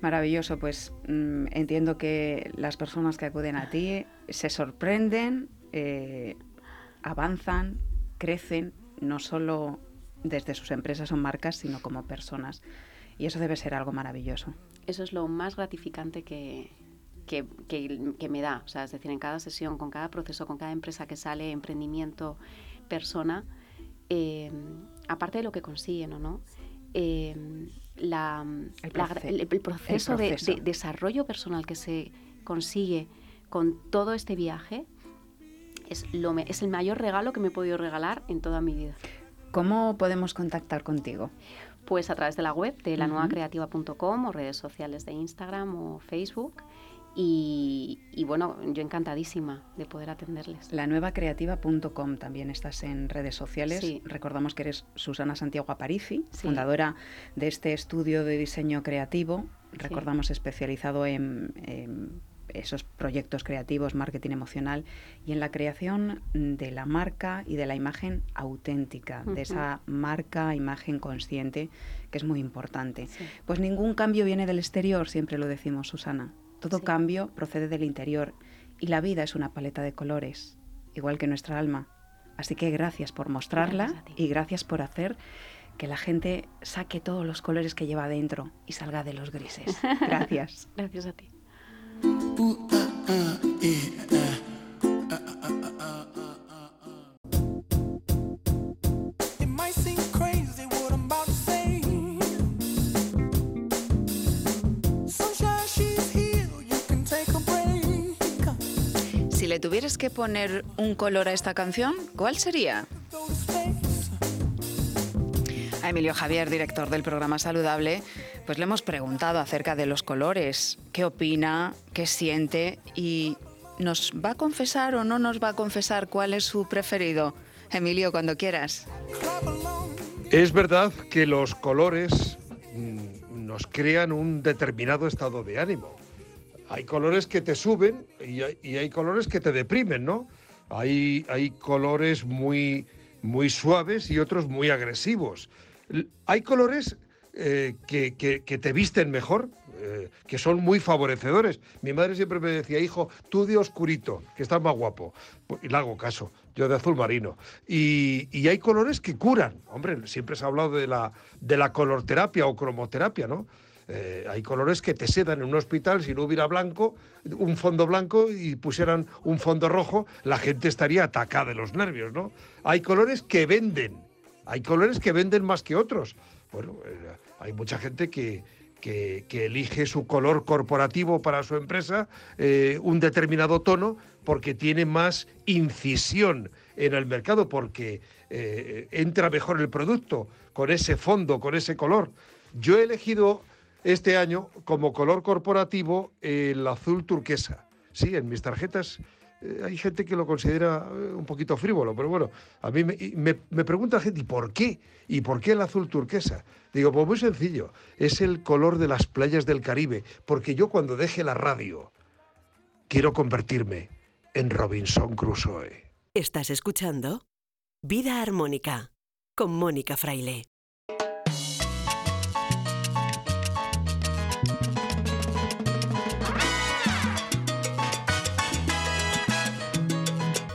Maravilloso, pues mm, entiendo que las personas que acuden a ti se sorprenden, eh, avanzan, crecen, no solo desde sus empresas o marcas, sino como personas. Y eso debe ser algo maravilloso. Eso es lo más gratificante que, que, que- que me da. O sea, es decir, en cada sesión, con cada proceso, con cada empresa que sale, emprendimiento, persona, eh, aparte de lo que consiguen o no, eh, la- El la- proce- el, el proceso, de- proceso. De, desarrollo personal que se consigue con todo este viaje es, lo, me- es el mayor regalo que me he podido regalar en toda mi vida. ¿Cómo podemos contactar contigo? Pues a través de la web de la Ujú. creativa.com o redes sociales de Instagram o Facebook. Y, y bueno, yo encantadísima de poder atenderles. La nueva creativa.com también estás en redes sociales. Sí. Recordamos que eres Susana Santiago Aparici, Sí. fundadora de este estudio de diseño creativo. Recordamos especializado en, en esos proyectos creativos, marketing emocional y en la creación de la marca y de la imagen auténtica, de esa marca, imagen consciente, que es muy importante. Sí. Pues ningún cambio viene del exterior, siempre lo decimos, Susana. Todo Sí. cambio procede del interior y la vida es una paleta de colores, igual que nuestra alma. Así que gracias por mostrarla Gracias y gracias por hacer que la gente saque todos los colores que lleva dentro y salga de los grises. Gracias. Gracias a ti. Si le tuvieras que poner un color a esta canción, ¿cuál sería? A Emilio Javier, director del programa Saludable, pues le hemos preguntado acerca de los colores, qué opina, qué siente y nos va a confesar o no nos va a confesar cuál es su preferido. Emilio, cuando quieras. Es verdad que los colores mm, nos crean un determinado estado de ánimo. Hay colores que te suben y hay, colores que te deprimen, ¿no? Hay, hay colores muy, muy suaves y otros muy agresivos. Hay colores eh, que, te visten mejor, eh, que son muy favorecedores. Mi madre siempre me decía, hijo, tú de oscurito, que estás más guapo. Pues, Y le hago caso, yo de azul marino. Y, hay colores que curan. Hombre, siempre se ha hablado de la, de la colorterapia o cromoterapia, ¿no? Eh, hay colores que te sedan en un hospital, si no hubiera blanco, un fondo blanco y pusieran un fondo rojo, la gente estaría atacada de los nervios, ¿no? Hay colores que venden, hay colores que venden más que otros. Bueno, hay mucha gente que, elige su color corporativo para su empresa, eh, un determinado tono, porque tiene más incisión en el mercado, porque eh, entra mejor el producto con ese fondo, con ese color. Yo he elegido este año como color corporativo el azul turquesa. Sí, en mis tarjetas hay gente que lo considera eh, un poquito frívolo, pero bueno, a mí me, me, me pregunta gente, ¿y por qué? ¿Y por qué el azul turquesa? Digo, pues muy sencillo, es el color de las playas del Caribe, porque yo cuando deje la radio quiero convertirme en Robinson Crusoe. Estás escuchando Vida Armónica con Mónica Fraile.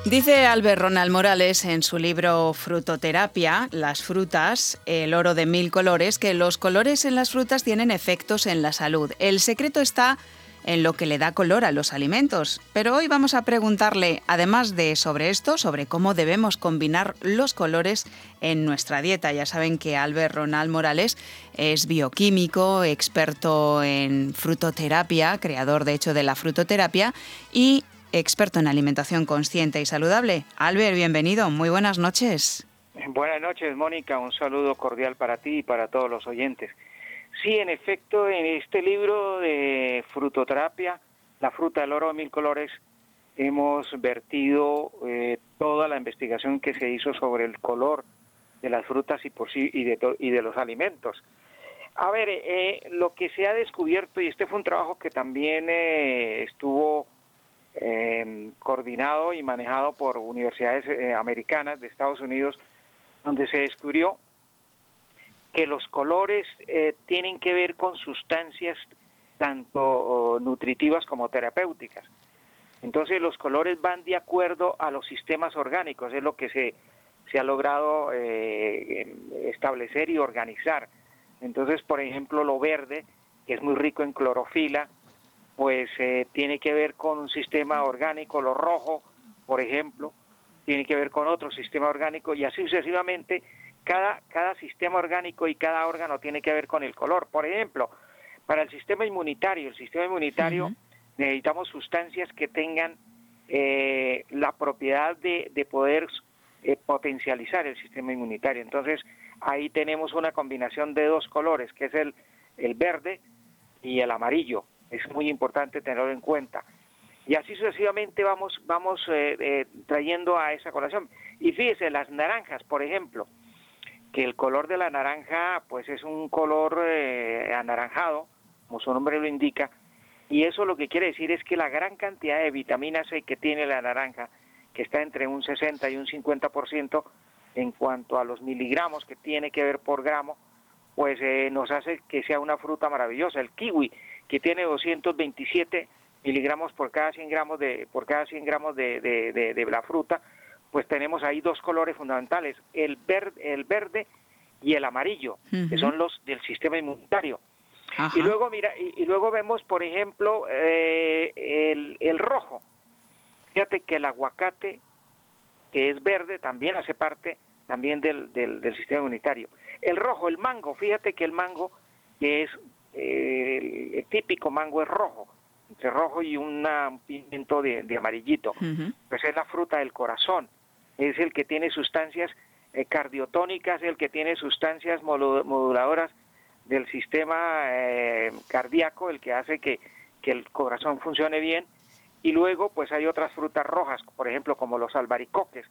Dice Albert Ronald Morales en su libro Frutoterapia, Las frutas, el oro de mil colores, que los colores en las frutas tienen efectos en la salud. El secreto está en lo que le da color a los alimentos. Pero hoy vamos a preguntarle, además de sobre esto, sobre cómo debemos combinar los colores en nuestra dieta. Ya saben que Albert Ronald Morales es bioquímico, experto en frutoterapia, creador de hecho de la frutoterapia y experto en alimentación consciente y saludable. Albert, bienvenido, muy buenas noches. Buenas noches, Mónica. Un saludo cordial para ti y para todos los oyentes. Sí, en efecto, en este libro de frutoterapia, La fruta del oro de mil colores, hemos vertido eh, toda la investigación que se hizo sobre el color de las frutas y, por sí, y, de, y de los alimentos. A ver, eh, lo que se ha descubierto, y este fue un trabajo que también eh, estuvo eh, coordinado y manejado por universidades eh, americanas de Estados Unidos, donde se descubrió que los colores eh, tienen que ver con sustancias tanto nutritivas como terapéuticas. Entonces los colores van de acuerdo a los sistemas orgánicos, es lo que se, se ha logrado eh, em, establecer y organizar. Entonces, por ejemplo, lo verde, que es muy rico en clorofila, pues eh, tiene que ver con un sistema orgánico, lo rojo, por ejemplo, tiene que ver con otro sistema orgánico y así sucesivamente. Cada, cada sistema orgánico y cada órgano tiene que ver con el color. Por ejemplo, para el sistema inmunitario, el sistema inmunitario necesitamos sustancias que tengan eh, la propiedad de, de poder eh, potencializar el sistema inmunitario. Entonces, ahí tenemos una combinación de dos colores, que es el, el verde y el amarillo. Es muy importante tenerlo en cuenta. Y así sucesivamente vamos, vamos eh, eh, trayendo a esa colación. Y fíjese, las naranjas, por ejemplo, que el color de la naranja pues es un color eh, anaranjado, como su nombre lo indica, y eso lo que quiere decir es que la gran cantidad de vitamina C que tiene la naranja, que está entre un 60 y un 50% en cuanto a los miligramos que tiene que ver por gramo, pues eh, nos hace que sea una fruta maravillosa. El kiwi, que tiene 227 miligramos por cada 100 gramos de, por cada 100 gramos de, de- de- de la fruta, pues tenemos ahí dos colores fundamentales, el, ver- el verde y el amarillo, que son los del sistema inmunitario. Ajá. Y luego, mira, y, y luego vemos, por ejemplo, eh, el, el rojo. Fíjate que el aguacate, que es verde, también hace parte también del, del, del sistema inmunitario. El rojo, el mango, fíjate que el mango, que es eh, el, típico mango es rojo, entre rojo y una- un pigmento de, de amarillito. Pues es la fruta del corazón, es el que tiene sustancias eh, cardiotónicas, el que tiene sustancias modu- moduladoras del sistema eh, cardíaco, el que hace que, que el corazón funcione bien. Y luego, pues hay otras frutas rojas, por ejemplo, como los albaricoques,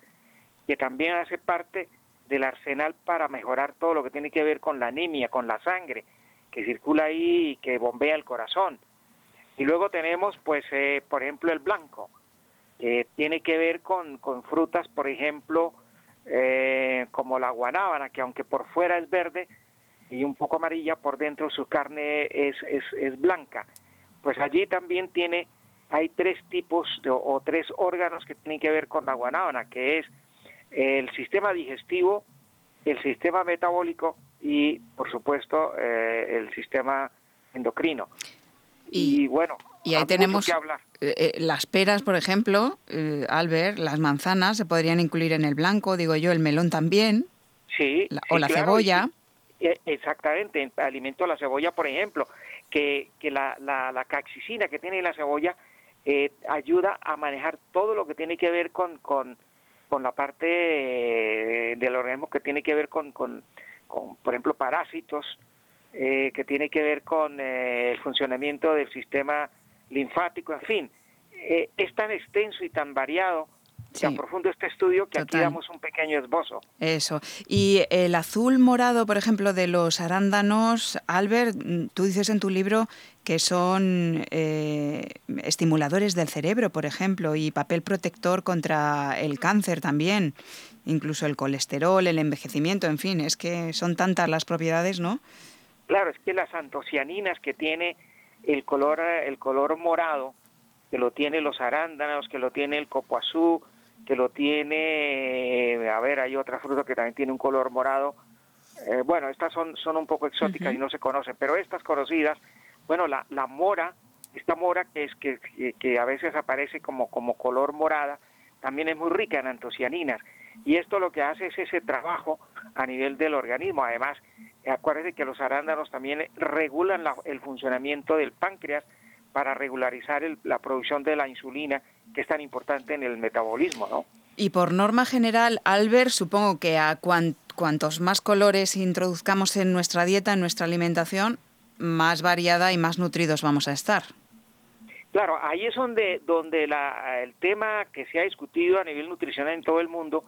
que también hace parte del arsenal para mejorar todo lo que tiene que ver con la anemia, con la sangre, que circula ahí y que bombea el corazón. Y luego tenemos, pues, eh, por ejemplo, el blanco, que tiene que ver con, con frutas, por ejemplo, eh, como la guanábana, que aunque por fuera es verde y un poco amarilla, por dentro su carne es, es, es blanca. Pues allí también tiene, hay tres tipos de- o tres órganos que tienen que ver con la guanábana, que es el sistema digestivo, el sistema metabólico y, por supuesto, eh, el sistema endocrino. Y- Y, bueno, y ahí tenemos que hablar. Eh, eh, las peras, por ejemplo, eh, Albert, las manzanas se podrían incluir en el blanco, digo yo, el melón también, Sí, la- sí, o la claro, cebolla. y- e- exactamente, en alimento a la cebolla, por ejemplo, que, que la, la, la caxicina que tiene la cebolla eh, ayuda a manejar todo lo que tiene que ver con, con, con la parte eh, del organismo que tiene que ver con, con, con, por ejemplo, parásitos, eh, que tiene que ver con eh, el funcionamiento del sistema linfático, en fin. Eh, es tan extenso y tan variado, tan profundo este estudio que aquí Total. damos un pequeño esbozo. Eso. Y el azul morado, por ejemplo, de los arándanos, Albert, tú dices en tu libro que son eh, estimuladores del cerebro, por ejemplo, y papel protector contra el cáncer también, incluso el colesterol, el envejecimiento, en fin, es que son tantas las propiedades, ¿no? Claro, es que las antocianinas que tiene el color, el color morado, que lo tiene los arándanos, que lo tiene el copoazú, que lo tiene, a ver, hay otra fruta que también tiene un color morado. Eh, bueno, estas son, son un poco exóticas y no se conocen, pero estas conocidas, bueno, la, la mora, esta mora que es que, que, que a veces aparece como, como color morada, también es muy rica en antocianinas. Y esto lo que hace es ese trabajo a nivel del organismo. Además, acuérdense que los arándanos también regulan la- el funcionamiento del páncreas para regularizar el- la producción de la insulina, que es tan importante en el metabolismo, ¿no? Y por norma general, Albert, supongo que a cuan- cuantos más colores introduzcamos en nuestra dieta, en nuestra alimentación, más variada y más nutridos vamos a estar. Claro, ahí es donde, donde la- el tema que se ha discutido a nivel nutricional en todo el mundo,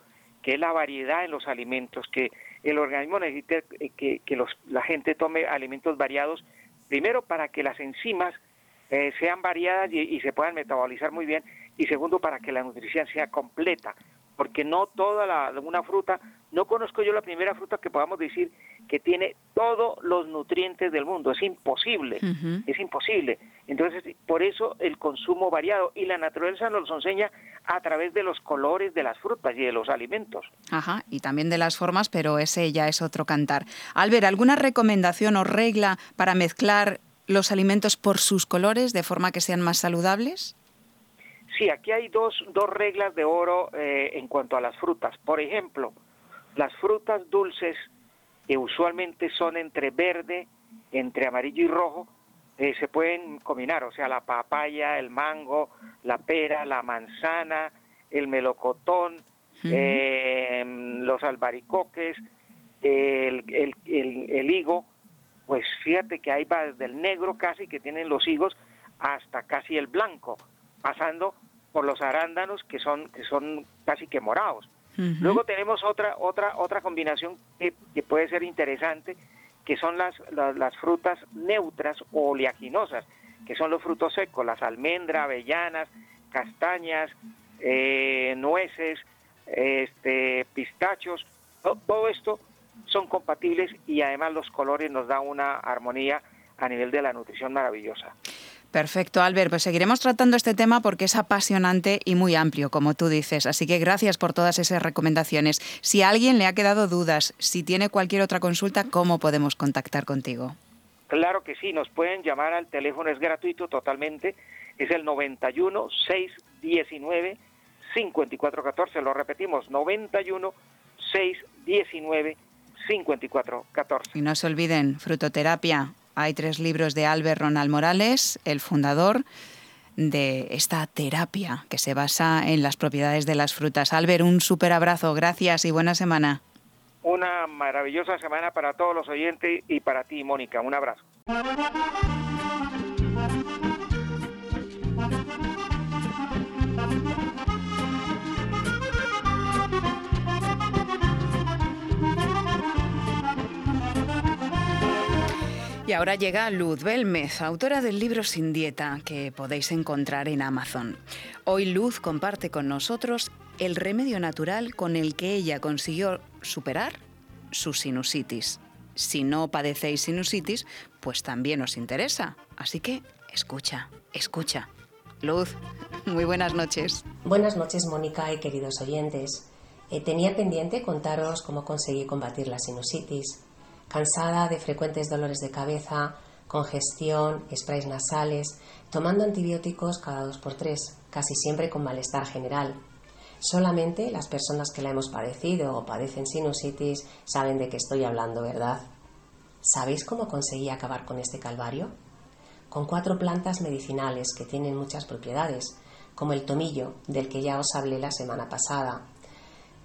que es la variedad en los alimentos, que el organismo necesita eh, que, los- la gente tome alimentos variados, primero para que las enzimas eh, sean variadas y, y se puedan metabolizar muy bien, y segundo para que la nutrición sea completa, porque no toda la, una fruta, no conozco yo la primera fruta que podamos decir que tiene todos los nutrientes del mundo, es imposible es imposible. Entonces, por eso el consumo variado y la naturaleza nos lo enseña a través de los colores de las frutas y de los alimentos. Ajá, y también de las formas, pero ese ya es otro cantar. Albert, ¿alguna recomendación o regla para mezclar los alimentos por sus colores de forma que sean más saludables? Sí, aquí hay dos, dos reglas de oro eh, en cuanto a las frutas. Por ejemplo, las frutas dulces, que usualmente son entre verde, entre amarillo y rojo, eh, se pueden combinar, o sea, la papaya, el mango, la pera, la manzana, el melocotón, eh, los albaricoques, el, el, el- el higo, pues fíjate que hay va desde el negro casi que tienen los higos hasta casi el blanco, pasando por los arándanos que son que son casi que morados. Luego tenemos otra otra otra combinación que, que puede ser interesante, que son las, las, las frutas neutras o oleaginosas, que son los frutos secos, las almendras, avellanas, castañas, eh, nueces, este, pistachos, to- todo esto son compatibles y además los colores nos dan una armonía a nivel de la nutrición maravillosa. Perfecto, Albert. Pues seguiremos tratando este tema porque es apasionante y muy amplio, como tú dices. Así que gracias por todas esas recomendaciones. Si a alguien le ha quedado dudas, si tiene cualquier otra consulta, ¿cómo podemos contactar contigo? Claro que sí, nos pueden llamar al teléfono, es gratuito totalmente, es el 91 619 5414, lo repetimos, 91 619 5414. Y no se olviden, frutoterapia. Hay tres libros de Albert Ronald Morales, el fundador de esta terapia que se basa en las propiedades de las frutas. Albert, un súper abrazo, gracias y buena semana. Una maravillosa semana para todos los oyentes y para ti, Mónica. Un abrazo. Y ahora llega Luz Belmez, autora del libro Sin Dieta, que podéis encontrar en Amazon. Hoy Luz comparte con nosotros el remedio natural con el que ella consiguió superar su sinusitis. Si no padecéis sinusitis, pues también os interesa. Así que escucha, escucha. Luz, muy buenas noches. Buenas noches, Mónica y queridos oyentes. Eh, tenía pendiente contaros cómo conseguí combatir la sinusitis. Cansada de frecuentes dolores de cabeza, congestión, sprays nasales, tomando antibióticos cada dos por tres, casi siempre con malestar general. Solamente las personas que la hemos padecido o padecen sinusitis saben de qué estoy hablando, ¿verdad? ¿Sabéis cómo conseguí acabar con este calvario? Con cuatro plantas medicinales que tienen muchas propiedades, como el tomillo, del que ya os hablé la semana pasada.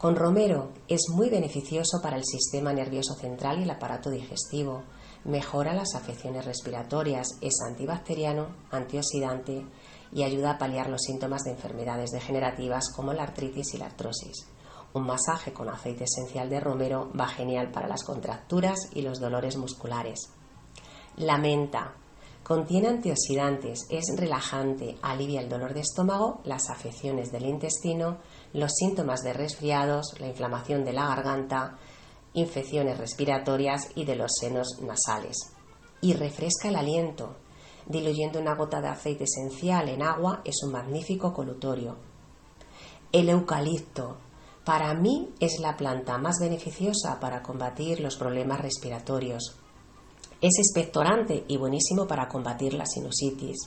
Con romero es muy beneficioso para el sistema nervioso central y el aparato digestivo. Mejora las afecciones respiratorias, es antibacteriano, antioxidante y ayuda a paliar los síntomas de enfermedades degenerativas como la artritis y la artrosis. Un masaje con aceite esencial de romero va genial para las contracturas y los dolores musculares. La menta contiene antioxidantes, es relajante, alivia el dolor de estómago, las afecciones del intestino, los síntomas de resfriados, la inflamación de la garganta, infecciones respiratorias y de los senos nasales. Y refresca el aliento. Diluyendo una gota de aceite esencial en agua es un magnífico colutorio. El eucalipto. Para mí es la planta más beneficiosa para combatir los problemas respiratorios. Es expectorante y buenísimo para combatir la sinusitis.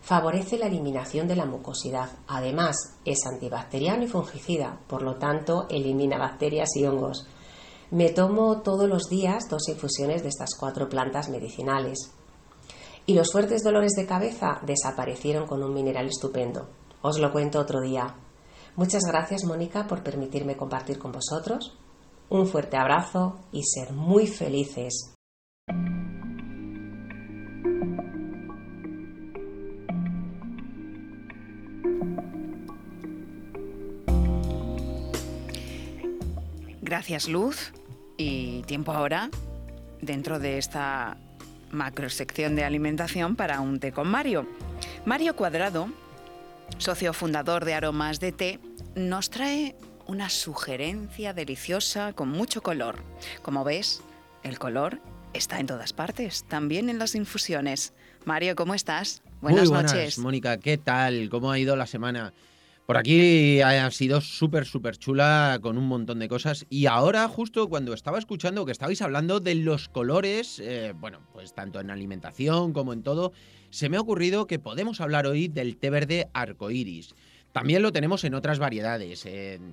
Favorece la eliminación de la mucosidad. Además, es antibacteriano y fungicida, por lo tanto, elimina bacterias y hongos. Me tomo todos los días dos infusiones de estas cuatro plantas medicinales. Y los fuertes dolores de cabeza desaparecieron con un mineral estupendo. Os lo cuento otro día. Muchas gracias, Mónica, por permitirme compartir con vosotros. Un fuerte abrazo y ser muy felices. Gracias, Luz. Y tiempo ahora, dentro de esta macrosección de alimentación, para un té con Mario. Mario Cuadrado, socio fundador de Aromas de Té, nos trae una sugerencia deliciosa con mucho color. Como ves, el color está en todas partes, también en las infusiones. Mario, ¿cómo estás? Buenas, Muy buenas, noches. Mónica. ¿Qué tal? ¿Cómo ha ido la semana? Por aquí ha sido súper, súper chula con un montón de cosas. Y ahora, justo cuando estaba escuchando que estabais hablando de los colores, eh, bueno, pues tanto en alimentación como en todo, se me ha ocurrido que podemos hablar hoy del té verde arcoíris. También lo tenemos en otras variedades,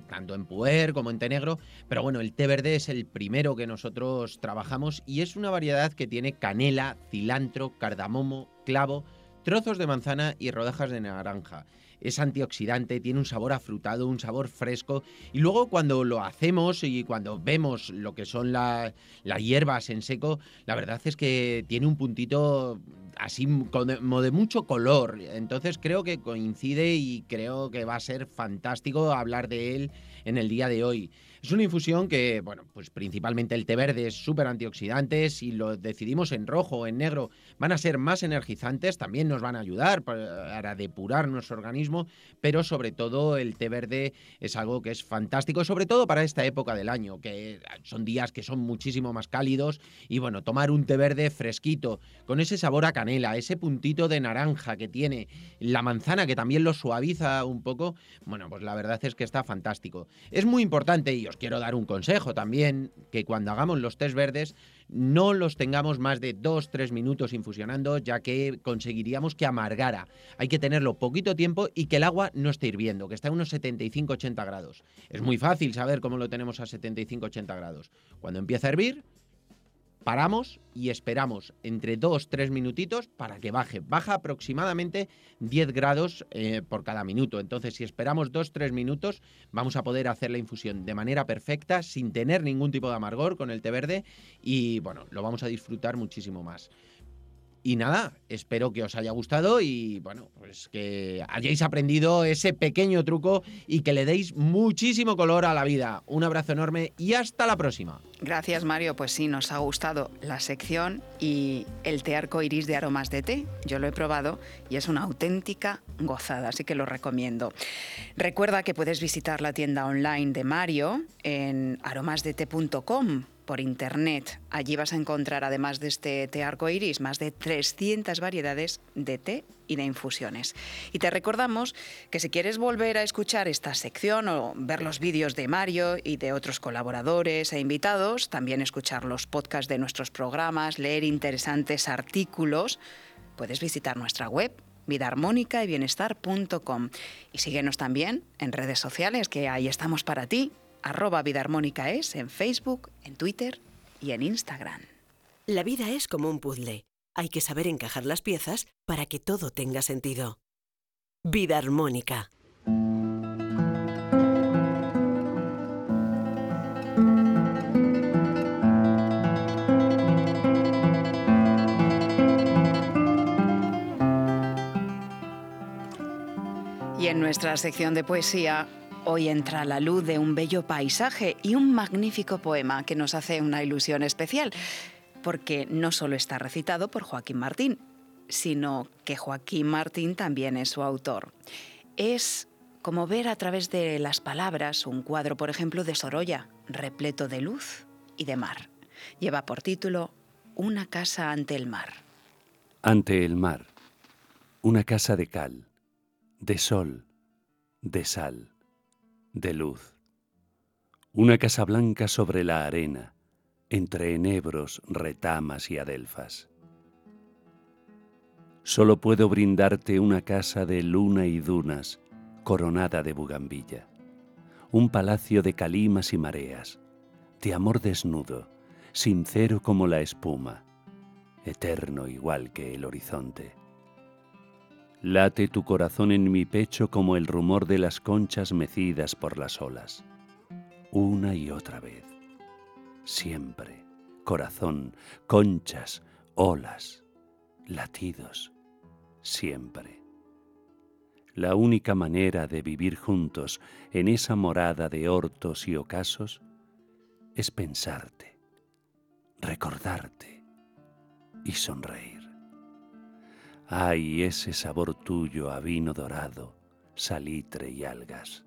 tanto en puer como en té negro, pero bueno, el té verde es el primero que nosotros trabajamos y es una variedad que tiene canela, cilantro, cardamomo, clavo, trozos de manzana y rodajas de naranja. Es antioxidante, tiene un sabor afrutado, un sabor fresco. Y luego cuando lo hacemos y cuando vemos lo que son la- las hierbas en seco, la verdad es que tiene un puntito así como de mucho color. Entonces creo que coincide y creo que va a ser fantástico hablar de él en el día de hoy. Es una infusión que, bueno, pues principalmente el té verde es súper antioxidante. Si lo decidimos en rojo o en negro, van a ser más energizantes, también nos van a ayudar para depurar nuestro organismo, pero sobre todo el té verde es algo que es fantástico, sobre todo para esta época del año, que son días que son muchísimo más cálidos y bueno, tomar un té verde fresquito, con ese sabor a canela, ese puntito de naranja que tiene, la manzana que también lo suaviza un poco, bueno, pues la verdad es que está fantástico. Es muy importante y os quiero dar un consejo también, que cuando hagamos los tés verdes no los tengamos más de 2-3 minutos infusionando, ya que conseguiríamos que amargara. Hay que tenerlo poquito tiempo y que el agua no esté hirviendo, que está a unos 75-80 grados. Es muy fácil saber cómo lo tenemos a 75-80 grados. Cuando empieza a hervir, paramos y esperamos entre 2-3 minutitos para que baje. Baja aproximadamente 10 grados eh, por cada minuto. Entonces, si esperamos 2-3 minutos, vamos a poder hacer la infusión de manera perfecta, sin tener ningún tipo de amargor con el té verde y bueno, lo vamos a disfrutar muchísimo más. Y nada, espero que os haya gustado y bueno, pues que hayáis aprendido ese pequeño truco y que le deis muchísimo color a la vida. Un abrazo enorme y hasta la próxima. Gracias, Mario. Pues sí, nos ha gustado la sección y el té arcoiris de aromas de té. Yo lo he probado y es una auténtica gozada, así que lo recomiendo. Recuerda que puedes visitar la tienda online de Mario en aromasdete.com por internet. Allí vas a encontrar, además de este té arcoiris, más de 300 variedades de té y de infusiones. Y te recordamos que si quieres volver a escuchar esta sección o ver los vídeos de Mario y de otros colaboradores e invitados, también escuchar los podcasts de nuestros programas, leer interesantes artículos, puedes visitar nuestra web vidaarmónica y bienestar.com y síguenos también en redes sociales que ahí estamos para ti arroba vida armónica es en Facebook, en Twitter y en Instagram. La vida es como un puzzle. Hay que saber encajar las piezas para que todo tenga sentido. Vida armónica. Y en nuestra sección de poesía, hoy entra la luz de un bello paisaje y un magnífico poema que nos hace una ilusión especial, porque no solo está recitado por Joaquín Martín, sino que Joaquín Martín también es su autor. Es como ver a través de las palabras un cuadro, por ejemplo, de Sorolla, repleto de luz y de mar. Lleva por título Una casa ante el mar. Ante el mar, una casa de cal, de sol, de sal, de luz. Una casa blanca sobre la arena, entre enebros, retamas y adelfas. Solo puedo brindarte una casa de luna y dunas, coronada de bugambilla. Un palacio de calimas y mareas, de amor desnudo, sincero como la espuma, eterno igual que el horizonte. Late tu corazón en mi pecho como el rumor de las conchas mecidas por las olas. Una y otra vez. Siempre. Corazón, conchas, olas, latidos. Siempre. La única manera de vivir juntos en esa morada de hortos y ocasos es pensarte, recordarte y sonreír. Ay, ese sabor tuyo a vino dorado, salitre y algas.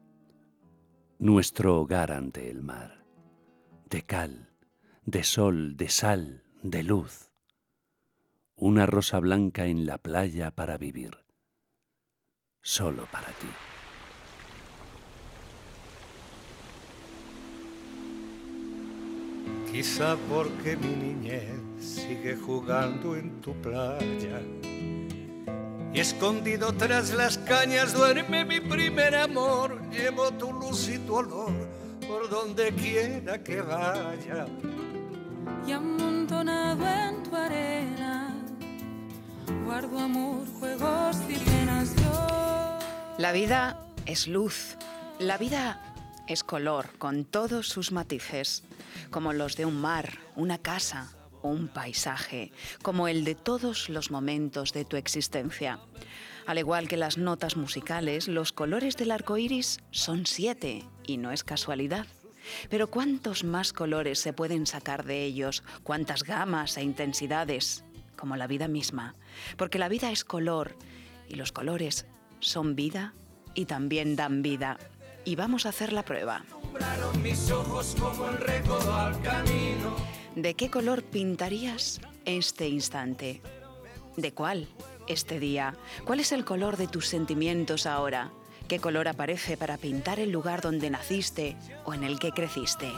Nuestro hogar ante el mar, de cal, de sol, de sal, de luz. Una rosa blanca en la playa para vivir, solo para ti. Quizá porque mi niñez sigue jugando en tu playa. Y escondido tras las cañas duerme mi primer amor. Llevo tu luz y tu olor por donde quiera que vaya. y amontonado en tu arena guardo amor, juegos y penas yo. La vida es luz, la vida es color con todos sus matices, como los de un mar, una casa, un paisaje, como el de todos los momentos de tu existencia. Al igual que las notas musicales, los colores del arco iris son siete y no es casualidad. Pero ¿cuántos más colores se pueden sacar de ellos? ¿Cuántas gamas e intensidades? Como la vida misma. Porque la vida es color y los colores son vida y también dan vida. Y vamos a hacer la prueba. Mis ojos como el al camino. ¿De qué color pintarías este instante? ¿De cuál este día? ¿Cuál es el color de tus sentimientos ahora? ¿Qué color aparece para pintar el lugar donde naciste o en el que creciste?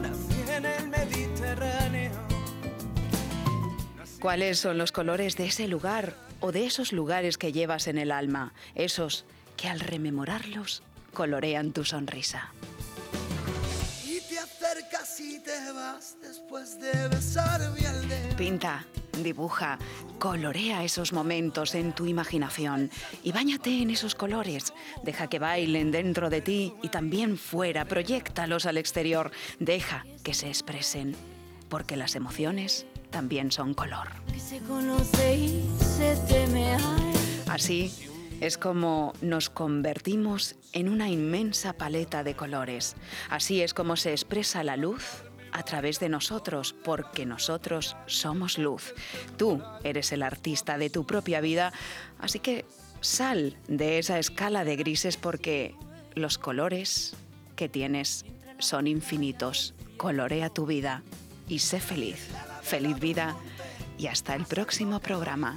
Nací en el Mediterráneo. ¿Cuáles son los colores de ese lugar o de esos lugares que llevas en el alma? Esos que al rememorarlos colorean tu sonrisa. Te acercas y te vas después de besar mi aldea. Pinta, dibuja, colorea esos momentos en tu imaginación y báñate en esos colores. Deja que bailen dentro de ti y también fuera, proyectalos al exterior. Deja que se expresen, porque las emociones también son color. Así es como nos convertimos en una inmensa paleta de colores. Así es como se expresa la luz a través de nosotros, porque nosotros somos luz. Tú eres el artista de tu propia vida, así que sal de esa escala de grises porque los colores que tienes son infinitos. Colorea tu vida y sé feliz. Feliz vida y hasta el próximo programa.